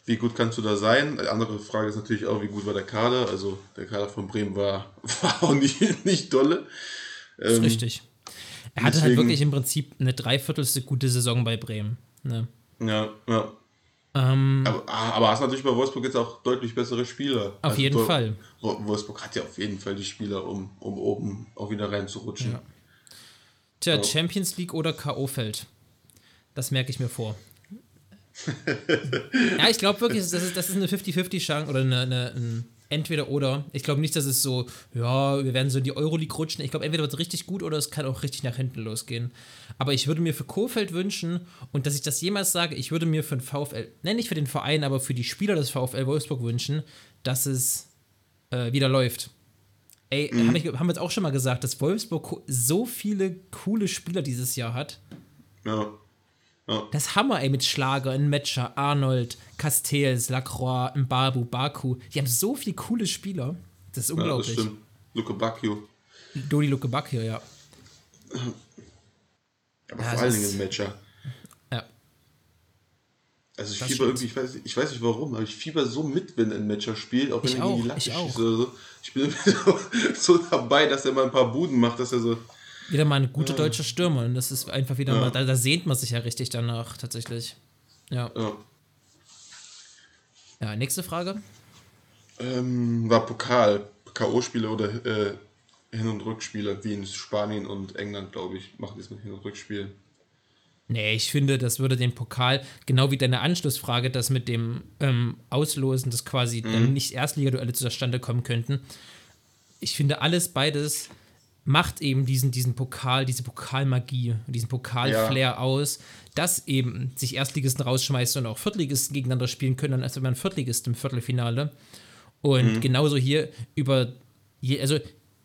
wie gut kannst du da sein? Die andere Frage ist natürlich auch, wie gut war der Kader? Also, der Kader von Bremen war, war auch nicht, nicht dolle. Das ist Ähm, richtig. Er hatte halt deswegen- wirklich im Prinzip eine dreiviertelste gute Saison bei Bremen. Ne? Ja, ja. Ähm, Aber, ah, aber hast natürlich bei Wolfsburg jetzt auch deutlich bessere Spieler. Auf jeden Deu- Fall. Wo- Wolfsburg hat ja auf jeden Fall die Spieler, um, um oben auch wieder reinzurutschen. Ja. Tja, Ja. Champions League oder K.O.-Feld. Das merke ich mir vor. ja, ich glaube wirklich, das ist, das ist eine 50-50-Chance oder eine, eine, ein Entweder-Oder. Ich glaube nicht, dass es so, ja, wir werden so in die Euroleague rutschen. Ich glaube, entweder wird es richtig gut oder es kann auch richtig nach hinten losgehen. Aber ich würde mir für Kofeld wünschen und dass ich das jemals sage, ich würde mir für den VfL, nein, nicht für den Verein, aber für die Spieler des VfL Wolfsburg wünschen, dass es äh, wieder läuft. Ey, Mhm. hab ich, haben wir jetzt auch schon mal gesagt, dass Wolfsburg so viele coole Spieler dieses Jahr hat. Ja. Das ist Hammer, ey, mit Schlager, Matcher, Arnold, Castells, Lacroix, Mbabu, Baku. Die haben so viele coole Spieler. Das ist Ja, das unglaublich. stimmt. Luke Bacchio. Dodi Lukebakio, ja. Aber Ja, vor allen Dingen Matcher. Ja. Also ich Das fieber irgendwie, ich weiß, nicht- ich weiß nicht warum, aber ich fieber so mit, wenn ein Matcher spielt, auch wenn Ich er gegen die Latte schießt oder so. Ich bin so, so dabei, dass er mal ein paar Buden macht, dass er so. Wieder mal ein guter deutscher Stürmer. Und das ist einfach wieder mal, da, da sehnt man sich ja richtig danach, tatsächlich. Ja. Ja. Ja, nächste Frage. Ähm, war Pokal, K.O.-Spiele oder äh, Hin- und Rückspiele, wie in Spanien und England, glaube ich, machen die es mit Hin- und Rückspielen. Nee, ich finde, das würde den Pokal, genau wie deine Anschlussfrage, das mit dem ähm, Auslosen, dass quasi Mhm. dann nicht Erstligaduelle zustande kommen könnten. Ich finde, alles beides macht eben diesen, diesen Pokal, diese Pokalmagie, diesen Pokalflair aus, dass eben sich Erstligisten rausschmeißen und auch Viertligisten gegeneinander spielen können, als wenn man Viertligist im Viertelfinale. Und Mhm. genauso hier über, je, also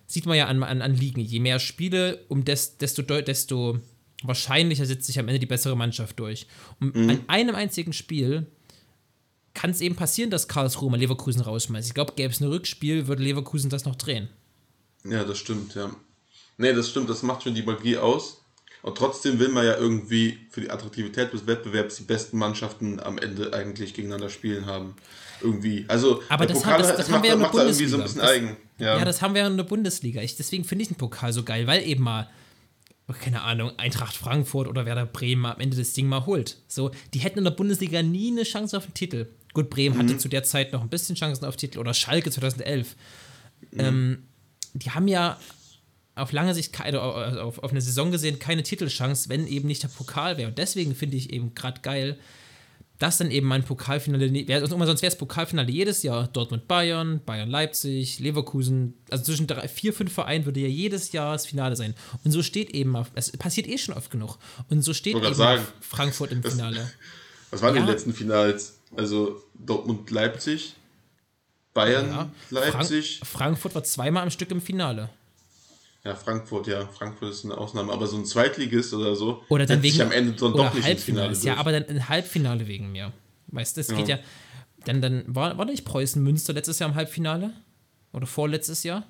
sieht man ja an, an, an Ligen, je mehr Spiele, um des, desto, desto wahrscheinlicher setzt sich am Ende die bessere Mannschaft durch. Und Mhm. an einem einzigen Spiel kann es eben passieren, dass Karlsruhe mal Leverkusen rausschmeißt. Ich glaube, gäbe es ein Rückspiel, würde Leverkusen das noch drehen. Ja, das stimmt, ja. Nee, das stimmt, das macht schon die Magie aus. Und trotzdem will man ja irgendwie für die Attraktivität des Wettbewerbs die besten Mannschaften am Ende eigentlich gegeneinander spielen haben. Irgendwie. Also, Aber das Pokal das- das haben macht, wir ja in der so Bundesliga. bisschen eigen. Ja, Ja, das haben wir ja in der Bundesliga. Ich, deswegen finde ich den Pokal so geil, weil eben mal, keine Ahnung, Eintracht Frankfurt oder Werder Bremen am Ende das Ding mal holt. So, die hätten in der Bundesliga nie eine Chance auf den Titel. Gut, Bremen hatte zu der Zeit noch ein bisschen Chancen auf Titel oder Schalke 2011. Ähm, die haben ja auf lange Sicht, keine, auf, auf eine Saison gesehen, keine Titelchance, wenn eben nicht der Pokal wäre. Und deswegen finde ich eben gerade geil, das dann eben mein Pokalfinale, sonst wäre es Pokalfinale jedes Jahr. Dortmund Bayern, Bayern Leipzig, Leverkusen, also zwischen drei, vier, fünf Vereinen würde ja jedes Jahr das Finale sein. Und so steht eben, es passiert eh schon oft genug. Und so steht eben sagen. Frankfurt im Finale. Was waren Ja. die letzten Finals? Also Dortmund Leipzig, Bayern Ja. Leipzig. Frank Frankfurt war zweimal am Stück im Finale. Ja, Frankfurt, ja. Frankfurt ist eine Ausnahme. Aber so ein Zweitligist oder so Oder dann wegen sich am Ende dann doch nicht ins Finale. Ja, aber dann ein Halbfinale wegen mir. Weißt du, es geht Ja. ja. Dann, dann war, war nicht Preußen Münster letztes Jahr im Halbfinale? Oder vorletztes Jahr?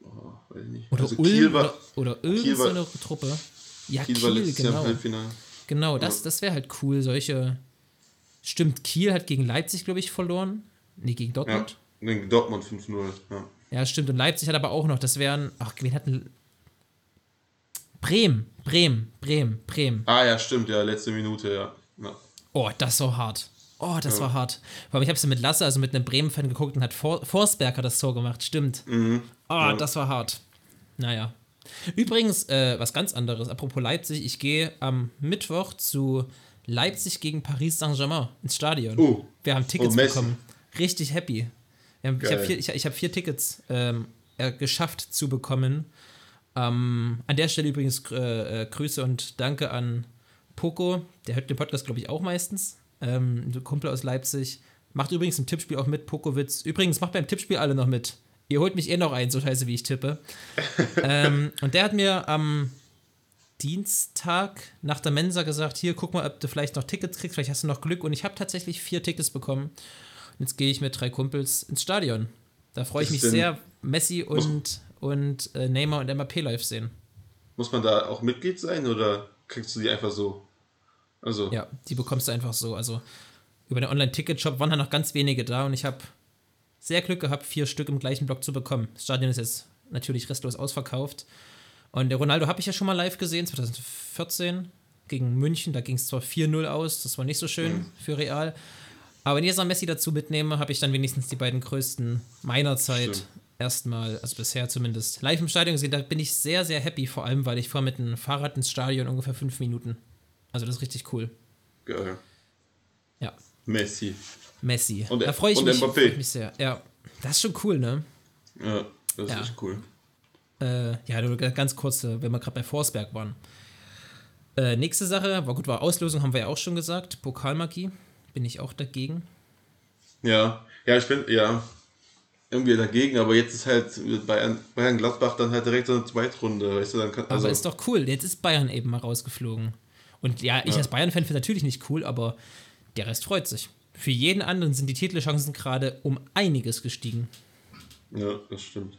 Weiß ich nicht. Oder also Ulm Kiel war, oder, oder irgendeine Kiel so eine Truppe. Ja, Kiel Kiel, im genau. Halbfinale. Genau, das, das wäre halt cool. Solche. Stimmt, Kiel hat gegen Leipzig, glaube ich, verloren. Nee, gegen Ja, Dortmund. gegen Dortmund 5-0. Ja. Ja. stimmt. Und Leipzig hat aber auch noch. Das wären. Ach, wen hatten. Bremen, Bremen, Bremen, Bremen. Ah ja, stimmt, ja, letzte Minute, ja. ja. Oh, das war hart. Oh, das war hart. Vor allem, ich habe es mit Lasse, also mit einem Bremen-Fan geguckt und hat For Forsberg hat das Tor gemacht. Stimmt. Oh, das war hart. Naja. Übrigens, äh, was ganz anderes. Apropos Leipzig, ich gehe am Mittwoch zu Leipzig gegen Paris Saint-Germain ins Stadion. Oh. Wir haben Tickets Oh, bekommen. Richtig happy. Ich habe vier, ich, ich hab vier Tickets ähm, äh, geschafft zu bekommen. Ähm, an der Stelle übrigens äh, äh, Grüße und Danke an Poco. Der hört den Podcast, glaube ich, auch meistens. Ähm, ein Kumpel aus Leipzig. Macht übrigens im Tippspiel auch mit, Pokowitz. Übrigens, macht beim Tippspiel alle noch mit. Ihr holt mich eh noch ein, so scheiße wie ich tippe. ähm, und der hat mir am Dienstag nach der Mensa gesagt: Hier, guck mal, ob du vielleicht noch Tickets kriegst, vielleicht hast du noch Glück. Und ich habe tatsächlich vier Tickets bekommen. Und jetzt gehe ich mit drei Kumpels ins Stadion. Da freue ich mich sehr, Messi und, und äh, Neymar und MAP live sehen. Muss man da auch Mitglied sein oder kriegst du die einfach so? Also, Ja, die bekommst du einfach so. Also über den Online-Ticket-Shop waren halt noch ganz wenige da und ich habe sehr Glück gehabt, vier Stück im gleichen Block zu bekommen. Das Stadion ist jetzt natürlich restlos ausverkauft. Und der Ronaldo habe ich ja schon mal live gesehen, 2014 gegen München. Da ging es zwar 4-0 aus, das war nicht so schön für Real. Aber wenn ich jetzt noch Messi dazu mitnehme, habe ich dann wenigstens die beiden größten meiner Zeit Stimmt. erstmal, also bisher zumindest, live im Stadion gesehen. Da bin ich sehr, sehr happy, vor allem, weil ich fahre mit dem Fahrrad ins Stadion ungefähr fünf Minuten. Also das ist richtig cool. geil. Ja, Messi. Messi. Und- da freue ich, und mich- Mbappé. freu ich mich sehr. Ja, das ist schon cool, ne? Ja, das ist Ja. echt cool. Äh, ja, ganz kurz, äh, wenn wir gerade bei Forsberg waren. Äh, nächste Sache, war gut, war Auslosung, haben wir ja auch schon gesagt. Pokalmagie, bin ich auch dagegen. Ja, ja, ich bin, ja, irgendwie dagegen, aber jetzt ist halt Bayern, Bayern Gladbach dann halt direkt so eine Zweitrunde, weißt du, dann kann, also, Aber ist doch cool, jetzt ist Bayern eben mal rausgeflogen. Und ja, ich Ja. als Bayern-Fan finde natürlich nicht cool, aber der Rest freut sich. Für jeden anderen sind die Titelchancen gerade um einiges gestiegen. ja, das stimmt.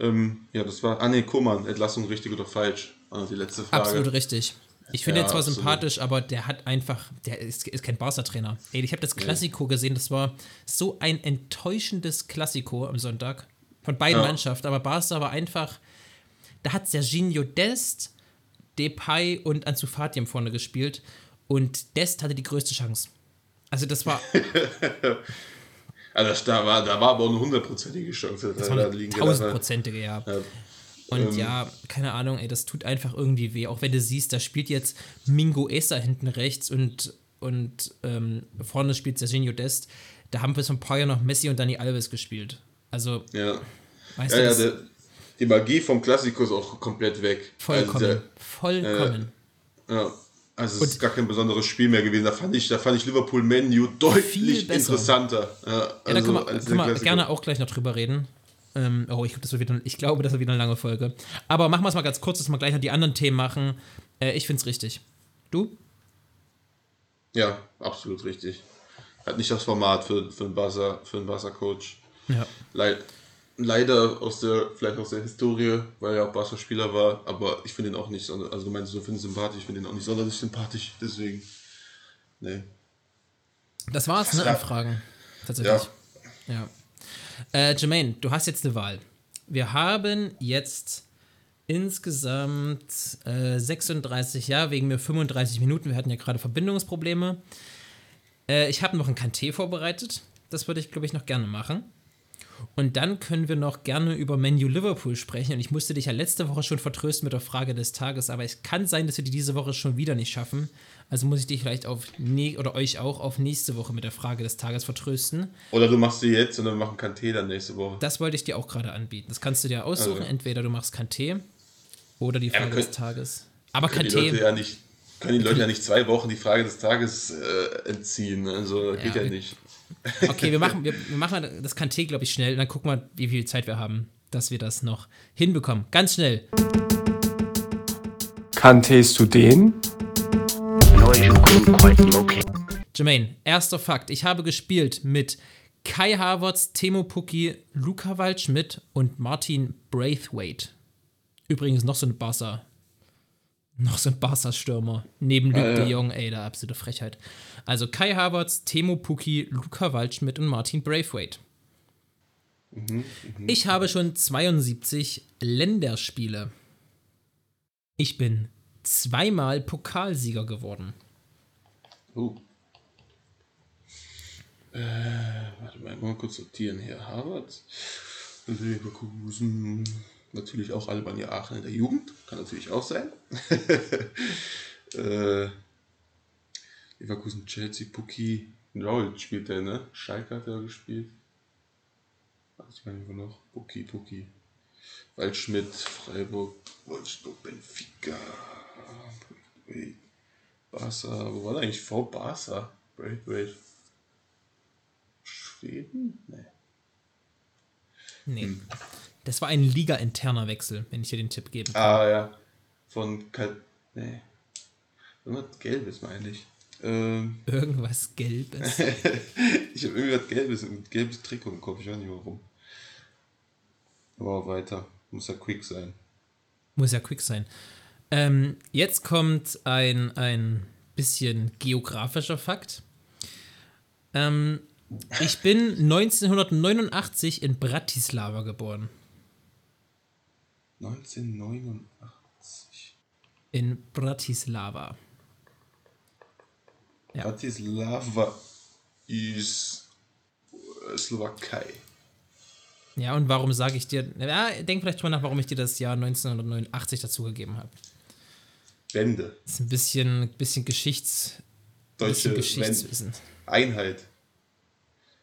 Ähm, ja, das war, ah ne, Koman, Entlassung richtig oder falsch, war die letzte Frage. Absolut richtig. Ich finde Ja, zwar absolut. sympathisch, aber der hat einfach, der ist, ist kein Barca-Trainer. Ey, ich habe das Klassiko gesehen, das war so ein enttäuschendes Klassiko am Sonntag von beiden Ja. Mannschaften, aber Barca war einfach, da hat Serginho Dest, Depay und Ansu Fati vorne gespielt und Dest hatte die größte Chance. Also das war, Also da, war, da war aber auch eine hundertprozentige Chance. das da war eine tausendprozentige, ja. Ja, Und Ähm. ja, keine Ahnung, ey, das tut einfach irgendwie weh. Auch wenn du siehst, da spielt jetzt Mingo Esa hinten rechts und, und ähm, vorne spielt Serginho Dest. Da haben wir so ein paar Jahre noch Messi und Dani Alves gespielt. Also, ja. weißt Ja, du, ja, der, die Magie vom Klassiko ist auch komplett weg. vollkommen. Also, vollkommen. der, ja, also es ist gar kein besonderes Spiel mehr gewesen. Da fand ich, da fand ich Liverpool Menu deutlich interessanter. Ja, ja, da also können wir, als können der wir gerne auch gleich noch drüber reden. Ähm, oh, ich, glaub, das wird wieder, ich glaube, das wird wieder eine lange Folge. Aber machen wir es mal ganz kurz, dass wir gleich noch die anderen Themen machen. Äh, ich finde es richtig. Du? Ja, absolut richtig. Hat nicht das Format für, für einen Barca, für einen Barca-Coach. Ja. Leid, leider aus der, vielleicht aus der Historie, weil er auch Barca-Spieler war, aber ich finde ihn auch nicht, also du meinst, du findest ihn sympathisch, ich finde ihn auch nicht sonderlich sympathisch, deswegen, nee. Das war's, ne, Ja. Fragen. Tatsächlich. Ja. Äh, Jermaine, du hast jetzt eine Wahl. Wir haben jetzt insgesamt äh, 36, ja, wegen mir 35 Minuten. Wir hatten ja gerade Verbindungsprobleme. Äh, ich habe noch ein Kanté vorbereitet. Das würde ich, glaube ich, noch gerne machen. Und dann können wir noch gerne über Menu Liverpool sprechen. Und ich musste dich ja letzte Woche schon vertrösten mit der Frage des Tages, aber es kann sein, dass wir die diese Woche schon wieder nicht schaffen. Also muss ich dich vielleicht auf ne oder euch auch auf nächste Woche mit der Frage des Tages vertrösten. Oder du machst sie jetzt und dann machen Kanté dann nächste Woche. Das wollte ich dir auch gerade anbieten. Das kannst du dir aussuchen. Also. Entweder du machst Kanté oder die Ja, Frage können- des Tages. Aber Kanté, ja nicht, können die Leute ja nicht zwei Wochen die Frage des Tages äh, entziehen. Also geht ja wir- nicht. okay, wir machen, wir, wir machen das Kanté, glaube ich, schnell. Und dann gucken wir, wie viel Zeit wir haben, dass wir das noch hinbekommen. Ganz schnell. Kanntest du den? Jermaine, erster Fakt. Ich habe gespielt mit Kai Havertz, Timo Pukki, Luca Waldschmidt und Martin Braithwaite. Übrigens noch so ein Barca. Noch so ein Barca-Stürmer. Neben Luc Ah, ja. de Jong, ey, da absolute Frechheit. Also Kai Havertz, Timo Pukki, Luca Waldschmidt und Martin Braithwaite. Ich habe schon 72 Länderspiele. Ich bin zweimal Pokalsieger geworden. Oh. Äh, warte mal, mal kurz sortieren hier. Harvard, Leverkusen, natürlich auch Alemannia Aachen in der Jugend, kann natürlich auch sein. äh, Leverkusen, Chelsea, Puki, Raul spielt der, ne? Schalke hat er gespielt. Weiß ich gar nicht, wo noch. Puki, Puki. Waldschmidt, Freiburg, Wolfsburg, Benfica. Barca, wo war der eigentlich vor Barca? Braithwaite. Schweden? Nee. Nee. Hm. Das war ein liga-interner Wechsel, wenn ich dir den Tipp geben kann. Ah ja. Von Nee. Irgendwas Gelbes meine ich. Ähm, Irgendwas Gelbes. ich habe irgendwas Gelbes, ein gelbes Trikot im Kopf, ich weiß nicht warum. Aber weiter. Muss ja quick sein. Muss ja quick sein. Ähm, jetzt kommt ein, ein bisschen geografischer Fakt. Ähm, ich bin 1989 in Bratislava geboren. 1989. In Bratislava. Ja. Bratislava ist äh, Slowakei. Ja, und warum sage ich dir, ja, denk vielleicht drüber nach, warum ich dir das Jahr 1989 dazugegeben habe. Wende. Das ist ein bisschen, bisschen Geschichts, Deutsche bisschen Wende. Geschichtswissen. Einheit.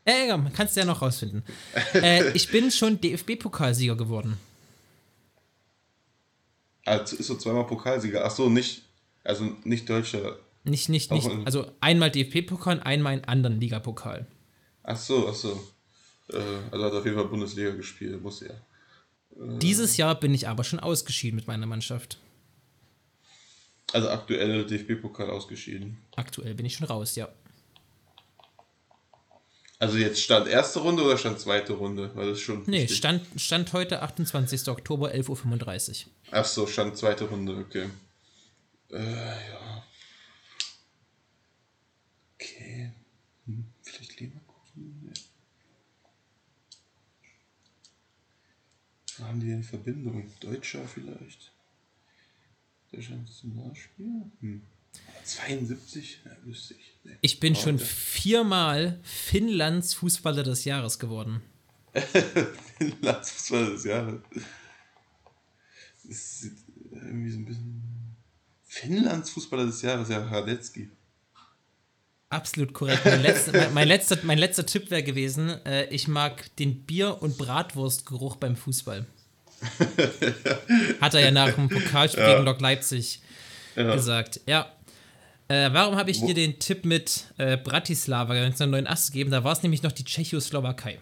Äh, ja, man kannst du ja noch rausfinden. äh, ich bin schon DFB-Pokalsieger geworden. Also ist so zweimal Pokalsieger. Ach so, nicht, also nicht deutscher. Nicht, nicht, nicht. Also einmal DFB-Pokal einmal einen anderen Ligapokal. Ach so, ach so. Äh, also hat auf jeden Fall Bundesliga gespielt, muss er. Dieses Jahr bin ich aber schon ausgeschieden mit meiner Mannschaft. Also aktuell DFB-Pokal ausgeschieden. Aktuell bin ich schon raus, ja. Also jetzt stand erste Runde oder stand zweite Runde? Weil das schon. Nee, stand, stand heute 28. Oktober, 11.35 Uhr. Ach so, stand zweite Runde, okay. Äh, ja. Okay. Hm, vielleicht Leverkusen? Nee. Haben die eine Verbindung? Deutscher vielleicht? Deutscher Nationalspieler? Hm. 72? Ja, wüsste ich. Nee. Ich bin Oh, schon ja. viermal Finnlands Fußballer des Jahres geworden. Finnlands Fußballer des Jahres. Das sieht irgendwie so ein bisschen. Finnlands Fußballer des Jahres, ja, Radetzky. Absolut korrekt. Mein letzter, mein, mein letzter, mein letzter Tipp wäre gewesen, äh, ich mag den Bier- und Bratwurstgeruch beim Fußball. Hat er ja nach dem Pokalspiel gegen Lok Leipzig gesagt. Ja. Äh, warum habe ich Wo- dir den Tipp mit äh, Bratislava 1989 gegeben? Da war es nämlich noch die Tschechoslowakei.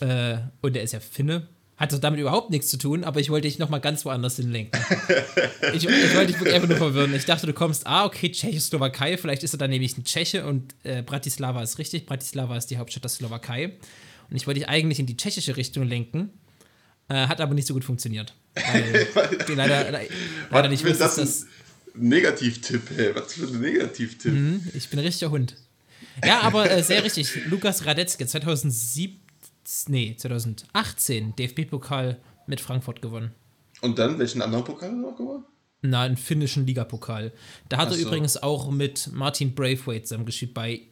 Äh, und der ist ja Finne. Hat doch damit überhaupt nichts zu tun, aber ich wollte dich nochmal ganz woanders hinlenken. ich, ich wollte dich wirklich einfach nur verwirren. Ich dachte, du kommst, ah, okay, Tschechoslowakei, vielleicht ist er dann nämlich ein Tscheche und äh, Bratislava ist richtig. Bratislava ist die Hauptstadt der Slowakei. Und ich wollte dich eigentlich in die tschechische Richtung lenken, äh, hat aber nicht so gut funktioniert. Weil die leider, leider Was nicht für wusste, dass das das. ein Negativtipp, ey. Was für ein Negativtipp. Mhm. Ich bin ein richtiger Hund. Ja, aber äh, sehr richtig. Lukas Radetzky, 2007, nee, 2018 DFB-Pokal mit Frankfurt gewonnen. Und dann, welchen anderen Pokal noch gewonnen? Na, einen finnischen Ligapokal. Da hat Ach er so. übrigens auch mit Martin Braithwaite zusammengespielt bei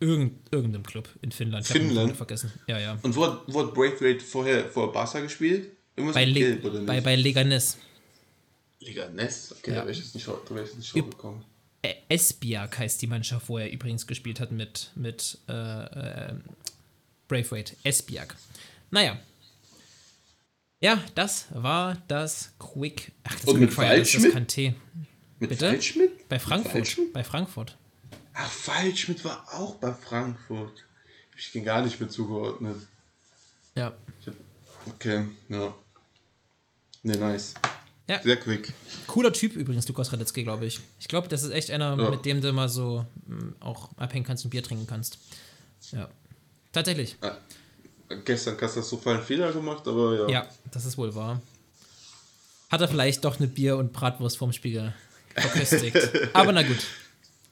Irgend, irgendeinem Club in Finnland. Ich Finnland? Vergessen. Ja, ja. Und wo hat, wo hat Braithwaite vorher vor Barca gespielt? Irgendwas Bei, Le Gelb, oder nicht? bei, bei Leganes. Liga Ness? Okay, Ja. da wäre ich jetzt nicht, nicht gekommen. Esbjerg heißt die Mannschaft, wo er übrigens gespielt hat mit, mit äh, äh, Braithwaite. Esbjerg. Naja. Ja, das war das Quick. Ach, das Und mit Quickfire, das ist kein T. Mit Bitte? Waldschmidt? Bei Frankfurt. Waldschmidt? Bei Frankfurt. Ach, Waldschmidt war auch bei Frankfurt. Ich den gar nicht mit zugeordnet. Ja. Hab, okay, ja. Ne, nice. Ja. Sehr quick. Cooler Typ übrigens, Lukas Radetzky, glaube ich. Ich glaube, das ist echt einer, Ja. mit dem du mal so mh, auch abhängen kannst und Bier trinken kannst. Ja. Tatsächlich. Ah, gestern katastrophalen Fehler gemacht, aber ja. Ja, das ist wohl wahr. Hat er vielleicht doch eine Bier- und Bratwurst vorm Spiegel verköstigt. Aber na gut.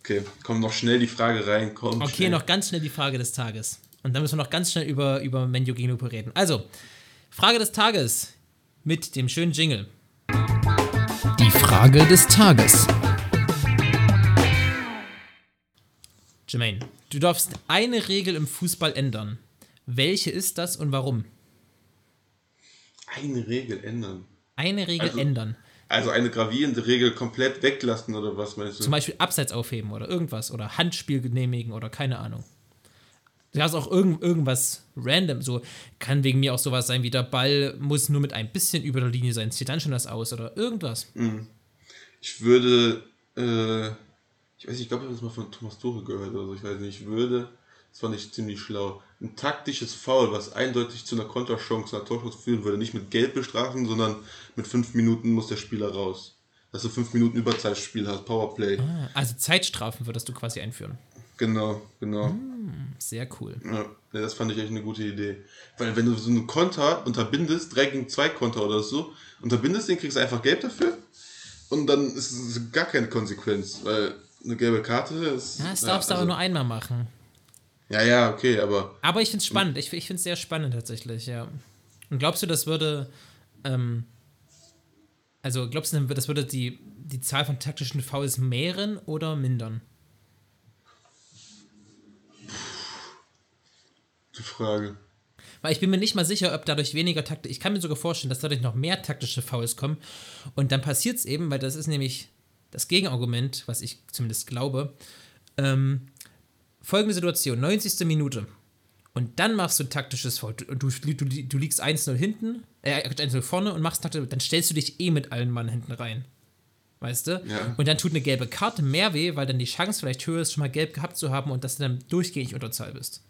Okay, komm noch schnell die Frage rein. Komm Okay, schnell. noch ganz schnell die Frage des Tages. Und dann müssen wir noch ganz schnell über, über Menu gegen Lupe reden. Also, Frage des Tages mit dem schönen Jingle. Die Frage des Tages. Jermaine, du darfst eine Regel im Fußball ändern. Welche ist das und warum? Eine Regel ändern. Eine Regel Also- ändern. Also eine gravierende Regel komplett weglassen oder was meinst du? Zum Beispiel Abseits aufheben oder irgendwas oder Handspiel genehmigen oder keine Ahnung. Du hast auch irgend, irgendwas random, so kann wegen mir auch sowas sein wie der Ball muss nur mit ein bisschen über der Linie sein, zieht dann schon das aus oder irgendwas. Ich würde, äh, ich weiß nicht, ich glaube, ich habe das mal von Thomas Tuchel gehört oder so, ich weiß nicht, ich würde, das fand ich ziemlich schlau, ein taktisches Foul, was eindeutig zu einer Konterchance, einer Torchance führen würde, nicht mit Gelb bestrafen, sondern mit fünf Minuten muss der Spieler raus. Dass du fünf Minuten Überzeitspiel hast, Powerplay. Also Zeitstrafen würdest du quasi einführen. Genau, genau. Sehr cool. Ja, das fand ich echt eine gute Idee. Weil wenn du so einen Konter unterbindest, 3 gegen 2 Konter oder so, unterbindest den, kriegst du einfach Gelb dafür. Und dann ist es gar keine Konsequenz, weil eine gelbe Karte ist. Ja, das darfst du also- aber nur einmal machen. Ja, ja, okay, aber Aber ich finde es spannend. Ich, ich finde es sehr spannend tatsächlich, ja. Und glaubst du, das würde, ähm, also glaubst du, das würde die, die Zahl von taktischen Fouls mehren oder mindern? die Frage. Weil ich bin mir nicht mal sicher, ob dadurch weniger Takte. Ich kann mir sogar vorstellen, dass dadurch noch mehr taktische Fouls kommen. Und dann passiert es eben, weil das ist nämlich das Gegenargument, was ich zumindest glaube. Ähm, folgende Situation: 90. Minute. Und dann machst du ein taktisches Foul. Du, du, du, du liegst 1-0 hinten, äh, 1-0 vorne und machst taktisch, dann stellst du dich eh mit allen Mann hinten rein. Weißt du? Ja. Und dann tut eine gelbe Karte mehr weh, weil dann die Chance vielleicht höher ist, schon mal gelb gehabt zu haben und dass du dann durchgängig Unterzahl bist.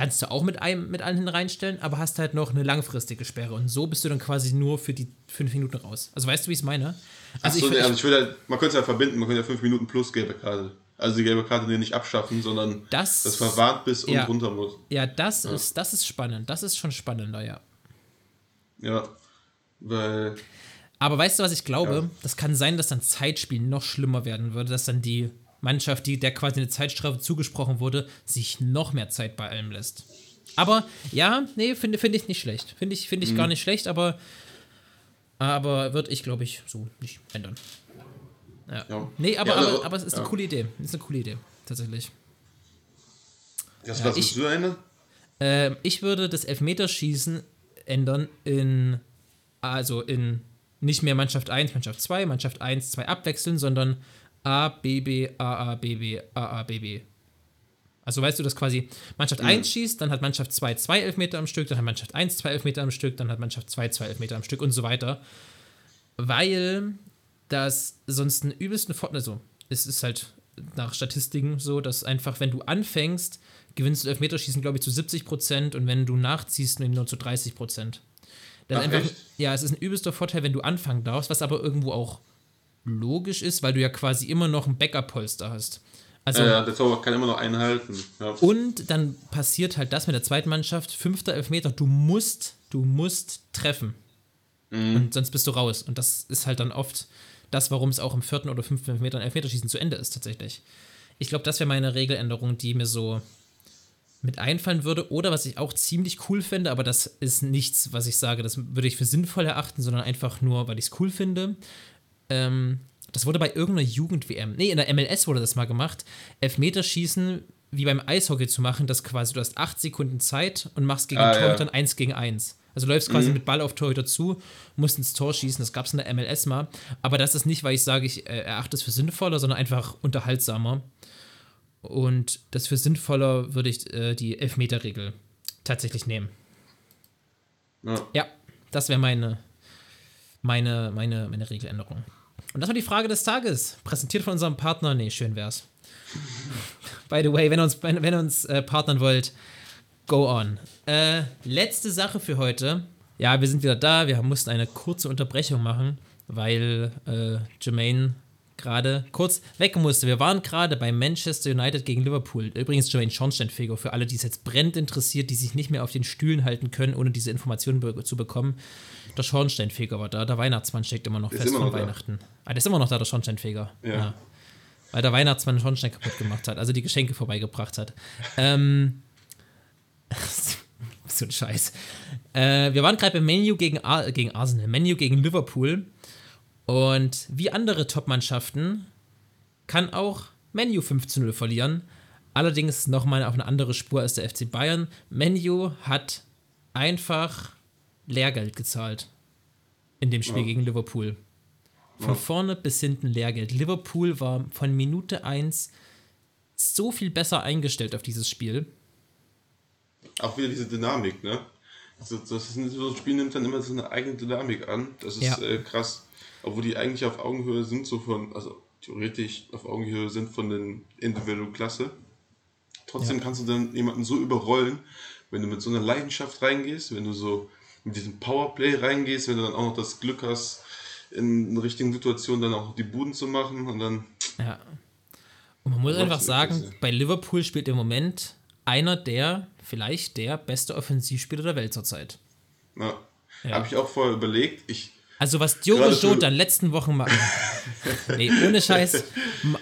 Kannst du auch mit einem mit allen hin reinstellen, aber hast halt noch eine langfristige Sperre. Und so bist du dann quasi nur für die fünf Minuten raus. Also weißt du, wie ich es meine? Also Achso, ich, nee, also ich würde halt, man könnte es ja verbinden, man könnte ja 5 Minuten plus gelbe Karte. Also die gelbe Karte nicht abschaffen, sondern Das- das verwarnt bis und ja. runter muss. ja, das ist das ist spannend. Das ist schon spannender, ja. Ja. Weil. Aber weißt du, was ich glaube? Ja. Das kann sein, dass dann Zeitspiel noch schlimmer werden würde, dass dann die Mannschaft, die der quasi eine Zeitstrafe zugesprochen wurde, sich noch mehr Zeit bei allem lässt. Aber ja, nee, finde finde ich nicht schlecht. Finde ich, finde ich gar nicht schlecht, aber, aber würde ich, glaube ich, so nicht ändern. Ja. Ja. Nee, aber, Ja, aber, also, aber es ist eine ja. coole Idee. Es ist eine coole Idee, tatsächlich. Das, was ich- du ändern? Ähm, ich würde das Elfmeterschießen ändern in, also in nicht mehr Mannschaft 1, Mannschaft 2, Mannschaft 1, 2 abwechseln, sondern A, B, B, A, A, B, B, A, A, B, B. Also weißt du, dass quasi Mannschaft 1 schießt, dann hat Mannschaft 2 zwei Elfmeter am Stück, dann hat Mannschaft 1 zwei Elfmeter am Stück, dann hat Mannschaft 2 zwei Elfmeter am Stück und so weiter. Weil das sonst einen übelsten Vorteil, also es ist halt nach Statistiken so, dass einfach, wenn du anfängst, gewinnst du Elfmeterschießen, glaube ich, zu 70 Prozent und wenn du nachziehst, nur zu 30 Prozent. Das Ach, einfach, echt? ja, es ist ein übelster Vorteil, wenn du anfangen darfst, was aber irgendwo auch logisch ist, weil du ja quasi immer noch ein Backup-Polster hast. Also, Ja, der Torwart kann immer noch einen halten. Ja. und dann passiert halt das mit der zweiten Mannschaft, fünfter Elfmeter, du musst, du musst treffen. Und sonst bist du raus. Und das ist halt dann oft das, warum es auch im vierten oder fünften Elfmeter ein Elfmeterschießen zu Ende ist, tatsächlich. Ich glaube, das wäre meine Regeländerung, die mir so mit einfallen würde. Oder was ich auch ziemlich cool finde, aber das ist nichts, was ich sage, das würde ich für sinnvoll erachten, sondern einfach nur, weil ich es cool finde. Ähm, das wurde bei irgendeiner Jugend-WM, nee, in der MLS wurde das mal gemacht. Elfmeterschießen wie beim Eishockey zu machen, dass quasi du hast acht Sekunden Zeit und machst gegen Ah, den ja. Torhüter eins gegen eins. Also du läufst quasi mit Ball auf Torhüter zu, musst ins Tor schießen, das gab es in der MLS mal. Aber das ist nicht, weil ich sage, ich äh, erachte es für sinnvoller, sondern einfach unterhaltsamer. Und das für sinnvoller würde ich äh, die Elfmeter-Regel tatsächlich nehmen. Ja. Ja, das wäre meine, meine, meine, meine Regeländerung. Und das war die Frage des Tages. Präsentiert von unserem Partner. Nee, schön wär's. By the way, wenn ihr uns, wenn, wenn uns äh, partnern wollt, go on. Äh, letzte Sache für heute. Ja, wir sind wieder da. Wir mussten eine kurze Unterbrechung machen, weil äh, Jermaine gerade kurz weg musste. Wir waren gerade bei Manchester United gegen Liverpool. Übrigens Jermaine Schornsteinfeger, für alle, die es jetzt brennend interessiert, die sich nicht mehr auf den Stühlen halten können, ohne diese Informationen zu bekommen. Der Schornsteinfeger war da. Der Weihnachtsmann steckt immer noch ist fest immer von noch da. Weihnachten. Ah, der ist immer noch da, der Schornsteinfeger. Ja. Weil der Weihnachtsmann den Schornstein kaputt gemacht hat, also die Geschenke vorbeigebracht hat. Ähm, so ein Scheiß. Äh, wir waren gerade beim Menu gegen, Ar gegen Arsenal, Menu gegen Liverpool. Und wie andere Top-Mannschaften kann auch Menu 5 zu 0 verlieren. Allerdings nochmal auf eine andere Spur als der FC Bayern. Menu hat einfach Lehrgeld gezahlt in dem Spiel gegen Liverpool. Von vorne bis hinten Lehrgeld. Liverpool war von Minute 1 so viel besser eingestellt auf dieses Spiel. Auch wieder diese Dynamik, ne? Also, das ist so ein Spiel nimmt dann immer so eine eigene Dynamik an. Das ist Ja. äh, krass. Obwohl die eigentlich auf Augenhöhe sind, so von, also theoretisch auf Augenhöhe sind von den individuellen Klasse. Trotzdem Ja. kannst du dann jemanden so überrollen, wenn du mit so einer Leidenschaft reingehst, wenn du so mit diesem Powerplay reingehst, wenn du dann auch noch das Glück hast, in der richtigen Situation dann auch die Buden zu machen und dann Ja. Und man muss einfach sagen, ja. bei Liverpool spielt im Moment einer der, vielleicht der beste Offensivspieler der Welt zurzeit. ja. Ja. habe ich auch vorher überlegt. Ich Also was Diogo Jota in den letzten Wochen macht. nee, ohne Scheiß. Ma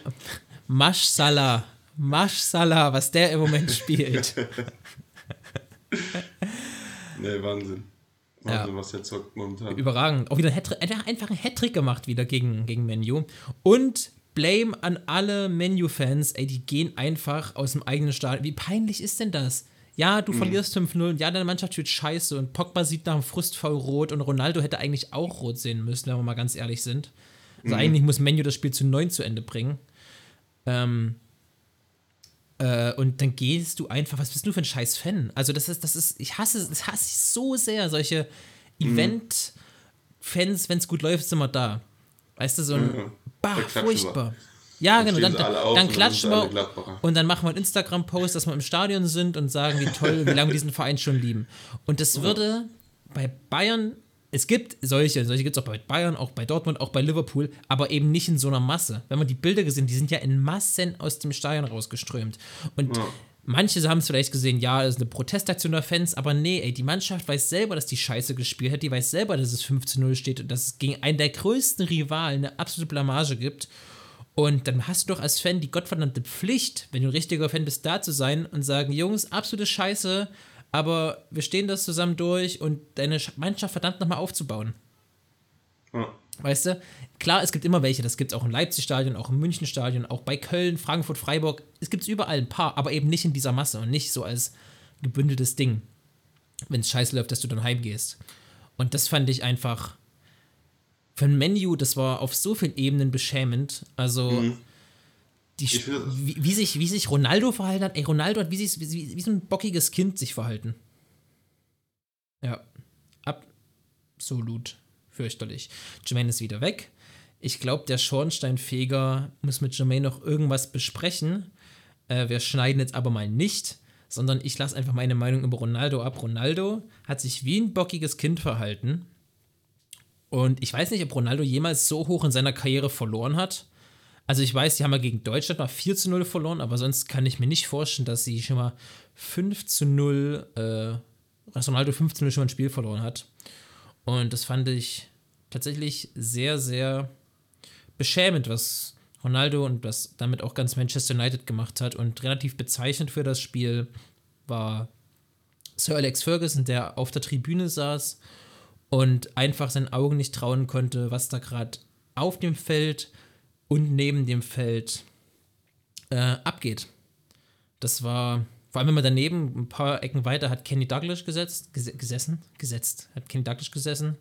Masch Salah. Masch Salah, was der im Moment spielt. Ne, Wahnsinn. Ja. Wahnsinn, was der zockt momentan. Überragend. Auch wieder ein einfach- einfach ein Hattrick gemacht wieder gegen, gegen Menu. Und Blame an alle Menu-Fans, ey, die gehen einfach aus dem eigenen Stadion. Wie peinlich ist denn das? Ja, du verlierst 5-0 und ja, deine Mannschaft spielt scheiße und Pogba sieht nach dem Frustfall rot und Ronaldo hätte eigentlich auch rot sehen müssen, wenn wir mal ganz ehrlich sind. Also eigentlich muss Menu das Spiel zu 9 zu Ende bringen. Ähm, äh, und dann gehst du einfach, was bist du für ein scheiß Fan? Also das ist, das ist, ich hasse, das hasse ich so sehr, solche Event-Fans, wenn es gut läuft, sind wir da. Weißt du, so ein, bah, Da klatschen furchtbar. Ja, genau, dann, sie alle auf dann und dann klatschen wir und dann machen wir einen Instagram-Post, dass wir im Stadion sind und sagen, wie toll, wie lange wir diesen Verein schon lieben. Und das würde bei Bayern, es gibt solche, solche gibt es auch bei Bayern, auch bei Dortmund, auch bei Liverpool, aber eben nicht in so einer Masse. Wenn man die Bilder gesehen, die sind ja in Massen aus dem Stadion rausgeströmt. Und manche haben es vielleicht gesehen, ja, das ist eine Protestaktion der Fans, aber nee, ey, die Mannschaft weiß selber, dass die Scheiße gespielt hat, die weiß selber, dass es 5 zu 0 steht und dass es gegen einen der größten Rivalen eine absolute Blamage gibt. Und dann hast du doch als Fan die gottverdammte Pflicht, wenn du ein richtiger Fan bist, da zu sein und sagen, Jungs, absolute Scheiße, aber wir stehen das zusammen durch und deine Sch- Mannschaft verdammt nochmal aufzubauen. Ja. Weißt du? Klar, es gibt immer welche, das gibt es auch im Leipzig-Stadion, auch im München-Stadion, auch bei Köln, Frankfurt, Freiburg. Es gibt überall ein paar, aber eben nicht in dieser Masse und nicht so als gebündeltes Ding, wenn es scheiße läuft, dass du dann heimgehst. Und das fand ich einfach für ein Menu, das war auf so vielen Ebenen beschämend. Also, die, wie, wie, sich, wie sich Ronaldo verhalten hat. Ey, Ronaldo hat wie, sich, wie, wie so ein bockiges Kind sich verhalten. Ja, absolut fürchterlich. Jermaine ist wieder weg. Ich glaube, der Schornsteinfeger muss mit Jermaine noch irgendwas besprechen. Äh, wir schneiden jetzt aber mal nicht, sondern ich lasse einfach meine Meinung über Ronaldo ab. Ronaldo hat sich wie ein bockiges Kind verhalten. Und ich weiß nicht, ob Ronaldo jemals so hoch in seiner Karriere verloren hat. Also ich weiß, die haben ja gegen Deutschland mal 4 zu 0 verloren, aber sonst kann ich mir nicht vorstellen, dass sie schon mal 5 zu 0, äh, Ronaldo 5 zu 0 schon mal ein Spiel verloren hat. Und das fand ich tatsächlich sehr, sehr beschämend, was Ronaldo und was damit auch ganz Manchester United gemacht hat. Und relativ bezeichnend für das Spiel war Sir Alex Ferguson, der auf der Tribüne saß und einfach seinen Augen nicht trauen konnte, was da gerade auf dem Feld und neben dem Feld äh, abgeht. Das war, vor allem wenn man daneben ein paar Ecken weiter hat Kenny Douglas gesetzt, ges gesessen, gesetzt, hat Kenny Douglas gesessen,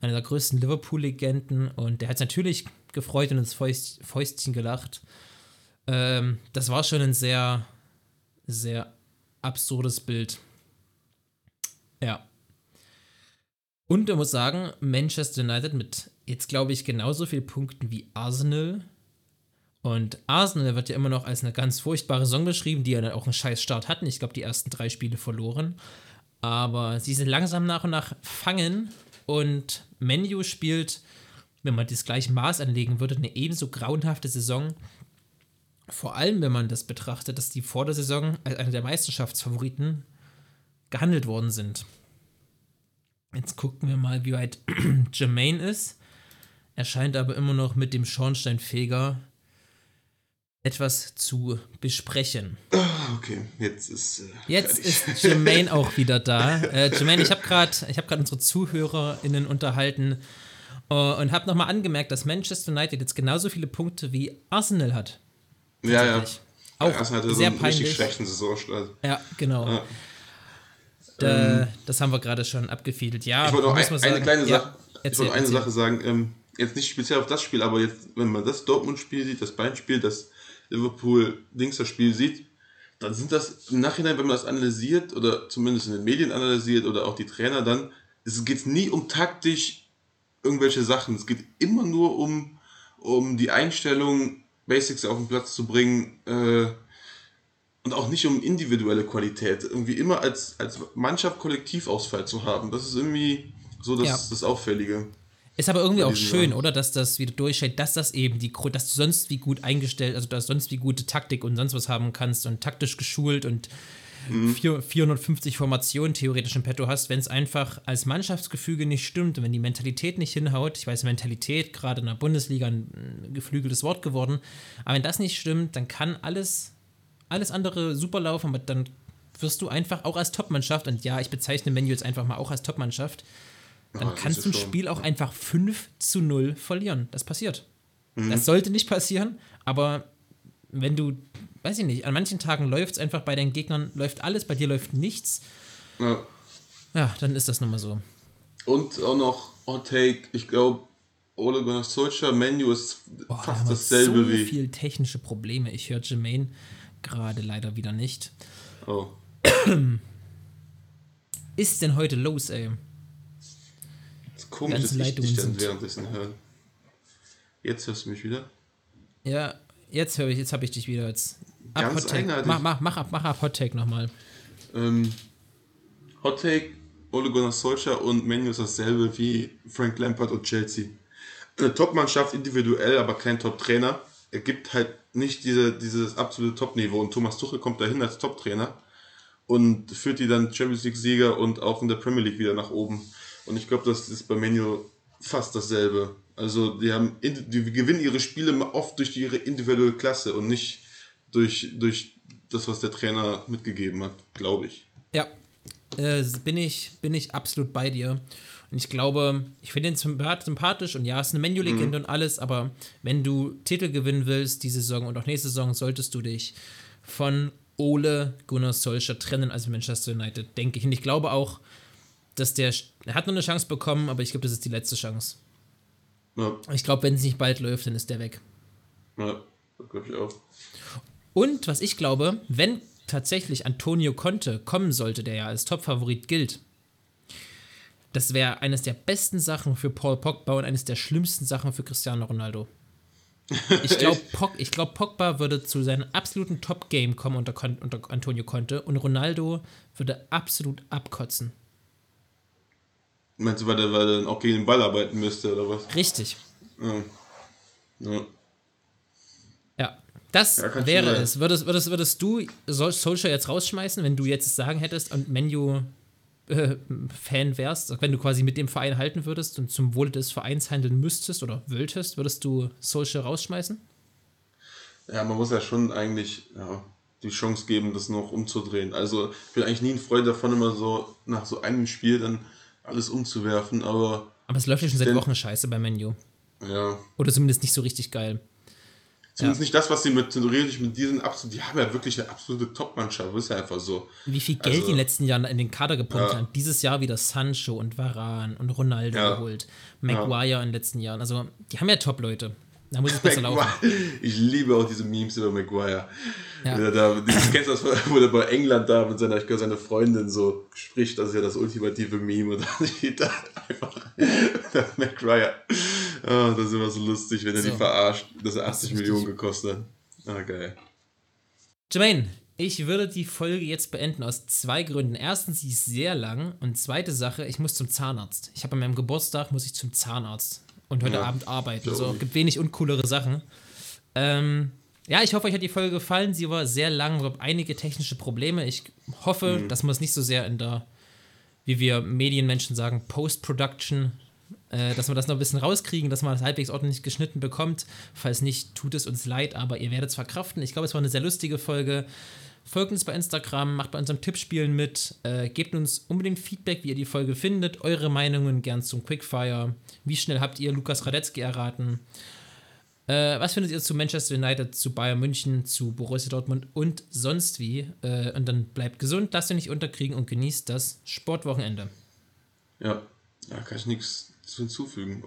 einer der größten Liverpool-Legenden und der hat natürlich gefreut und ins Fäust, Fäustchen gelacht. Ähm, das war schon ein sehr, sehr absurdes Bild. Ja. Und man muss sagen, Manchester United mit jetzt, glaube ich, genauso vielen Punkten wie Arsenal. Und Arsenal wird ja immer noch als eine ganz furchtbare Saison beschrieben, die ja dann auch einen scheiß Start hatten. Ich glaube, die ersten drei Spiele verloren. Aber sie sind langsam nach und nach fangen und Menu spielt, wenn man das gleiche Maß anlegen würde, eine ebenso grauenhafte Saison. Vor allem, wenn man das betrachtet, dass die vor der Saison als einer der Meisterschaftsfavoriten gehandelt worden sind. Jetzt gucken wir mal, wie weit Jermaine ist. Er scheint aber immer noch mit dem Schornsteinfeger etwas zu besprechen. Okay, jetzt ist. Äh, Jetzt ist Jermaine auch wieder da. Äh, Jermaine, ich habe gerade hab grad unsere ZuhörerInnen unterhalten äh, und habe nochmal angemerkt, dass Manchester United jetzt genauso viele Punkte wie Arsenal hat. Ja, ja. Auch Erstmal hatte so sehr einen richtig peinlich. schlechten Saisonstart. Ja, genau. Ja. Da, das haben wir gerade schon abgefiedelt. Ja, Ich wollte noch ein, eine kleine ja, Sache. ich erzähl, eine erzähl. Sache sagen. Ähm, jetzt nicht speziell auf das Spiel, aber jetzt, wenn man das Dortmund-Spiel sieht, das Bayern-Spiel, das Liverpool-Dings-Spiel sieht, dann sind das im Nachhinein, wenn man das analysiert oder zumindest in den Medien analysiert oder auch die Trainer dann, es geht nie um taktisch irgendwelche Sachen. Es geht immer nur um, um die Einstellung, Basics auf den Platz zu bringen äh, und auch nicht um individuelle Qualität. Irgendwie immer als, als Mannschaft Kollektivausfall zu haben. Das ist irgendwie so das, Ja. das Auffällige. Ist aber irgendwie auch schön, Sachen. oder? Dass das wieder durchscheint, dass das eben die Gru- dass du sonst wie gut eingestellt, also dass du sonst wie gute Taktik und sonst was haben kannst und taktisch geschult und Mhm. vier, 450 Formationen theoretisch im Petto hast, wenn es einfach als Mannschaftsgefüge nicht stimmt und wenn die Mentalität nicht hinhaut. Ich weiß, Mentalität, gerade in der Bundesliga, ein geflügeltes Wort geworden. Aber wenn das nicht stimmt, dann kann alles, alles andere super laufen, aber dann wirst du einfach auch als Topmannschaft, und ja, ich bezeichne Menu jetzt einfach mal auch als Topmannschaft, dann Ja, kannst du ein Spiel auch einfach 5 zu 0 verlieren. Das passiert. Mhm. Das sollte nicht passieren, aber wenn du, weiß ich nicht, an manchen Tagen läuft es einfach bei deinen Gegnern, läuft alles, bei dir läuft nichts, Ja. ja, dann ist das nun mal so. Und auch noch Hot Take, ich glaube, Ole Gunnar Solskjaer Menu ist Boah, da fast wir dasselbe so wie. viel technische Probleme. Ich höre Jermaine gerade leider wieder nicht. Oh. Ist denn heute los, ey? Das ist komisch, dass ich dich dann währenddessen höre. Jetzt hörst du mich wieder? Ja, jetzt höre ich, jetzt habe ich dich wieder jetzt. Ab Ganz Hot Take. Mach, mach, mach ab, mach ab Hot Take nochmal. Ähm, Hot Take, Ole Gunnar Solskjaer und Menu ist dasselbe wie Frank Lampard und Chelsea. Eine Top-Mannschaft individuell, aber kein Top-Trainer. Er gibt halt nicht diese, dieses absolute Top-Niveau. Und Thomas Tuchel kommt dahin als Top-Trainer und führt die dann Champions League-Sieger und auch in der Premier League wieder nach oben. Und ich glaube, das ist bei Menu fast dasselbe. Also die haben die gewinnen ihre Spiele oft durch ihre individuelle Klasse und nicht durch, durch das, was der Trainer mitgegeben hat, glaube ich. Ja, äh, bin, ich, bin ich absolut bei dir. Und ich glaube, ich finde ihn sympath- sympathisch und ja, ist eine Menu-Legende und alles, aber wenn du Titel gewinnen willst, diese Saison und auch nächste Saison, solltest du dich von Ole Gunnar Solskjaer trennen als Manchester United, denke ich. Und ich glaube auch, dass der, er hat noch eine Chance bekommen, aber ich glaube, das ist die letzte Chance. Ja, Ich glaube, wenn es nicht bald läuft, dann ist der weg. ja das glaube ich auch. Und was ich glaube, wenn tatsächlich Antonio Conte kommen sollte, der ja als Topfavorit gilt, das wäre eines der besten Sachen für Paul Pogba und eines der schlimmsten Sachen für Cristiano Ronaldo. Ich glaube, Pog, glaub, Pogba würde zu seinem absoluten Top-Game kommen unter, unter Antonio Conte und Ronaldo würde absolut abkotzen. Meinst du, weil der, weil der dann auch gegen den Ball arbeiten müsste, oder was? Richtig. Ja. Ja. Ja, das Ja, wäre es. Würdest, würdest, würdest du Sol- Solskjaer jetzt rausschmeißen, wenn du jetzt sagen hättest und Menu äh, Fan wärst, wenn du quasi mit dem Verein halten würdest und zum Wohle des Vereins handeln müsstest oder wolltest, würdest du Solskjaer rausschmeißen? ja, man muss ja schon eigentlich ja, die Chance geben, das noch umzudrehen. Also ich bin eigentlich nie ein Freund davon, immer so nach so einem Spiel dann alles umzuwerfen, aber Aber es läuft ja schon seit Wochen scheiße bei Menu. ja, Oder zumindest nicht so richtig geil. Zumindest Ja. nicht das, was sie mit theoretisch mit diesen absolut, die haben ja wirklich eine absolute Top-Mannschaft, ist ja einfach so. Wie viel Geld Also- die in den letzten Jahren in den Kader gepumpt Ja. haben. Dieses Jahr wieder Sancho und Varan und Ronaldo Ja. geholt. Maguire in den letzten Jahren. Also, die haben ja Top-Leute. Da muss es besser laufen. Ich liebe auch diese Memes über Maguire. Ja. Da, dieses, kennst das, wo er bei England da mit seiner, ich glaube, seiner Freundin so spricht, das ist ja das ultimative Meme und dann steht da einfach der Maguire. Oh, das ist immer so lustig, wenn er So. die verarscht, dass er 80 ist Millionen gekostet hat. Ah, geil. Jermaine, ich würde die Folge jetzt beenden aus zwei Gründen. Erstens, sie ist sehr lang und zweite Sache, ich muss zum Zahnarzt. Ich habe an meinem Geburtstag muss ich zum Zahnarzt und heute Ja, Abend arbeiten. So ich. gibt wenig uncoolere Sachen. Ähm, ja, ich hoffe, euch hat die Folge gefallen. Sie war sehr lang, gab einige technische Probleme. Ich hoffe, Mhm. dass man es nicht so sehr in der, wie wir Medienmenschen sagen, Post-Production, äh, dass wir das noch ein bisschen rauskriegen, dass man das halbwegs ordentlich geschnitten bekommt. Falls nicht, tut es uns leid, aber ihr werdet es verkraften. Ich glaube, es war eine sehr lustige Folge. Folgt uns bei Instagram, macht bei unserem Tippspielen mit, äh, gebt uns unbedingt Feedback, wie ihr die Folge findet, eure Meinungen gern zum Quickfire. Wie schnell habt ihr Lukas Radetzky erraten? Äh, was findet ihr zu Manchester United, zu Bayern München, zu Borussia Dortmund und sonst wie? Äh, und dann bleibt gesund, lasst euch nicht unterkriegen und genießt das Sportwochenende. Ja, da kann ich nichts hinzufügen.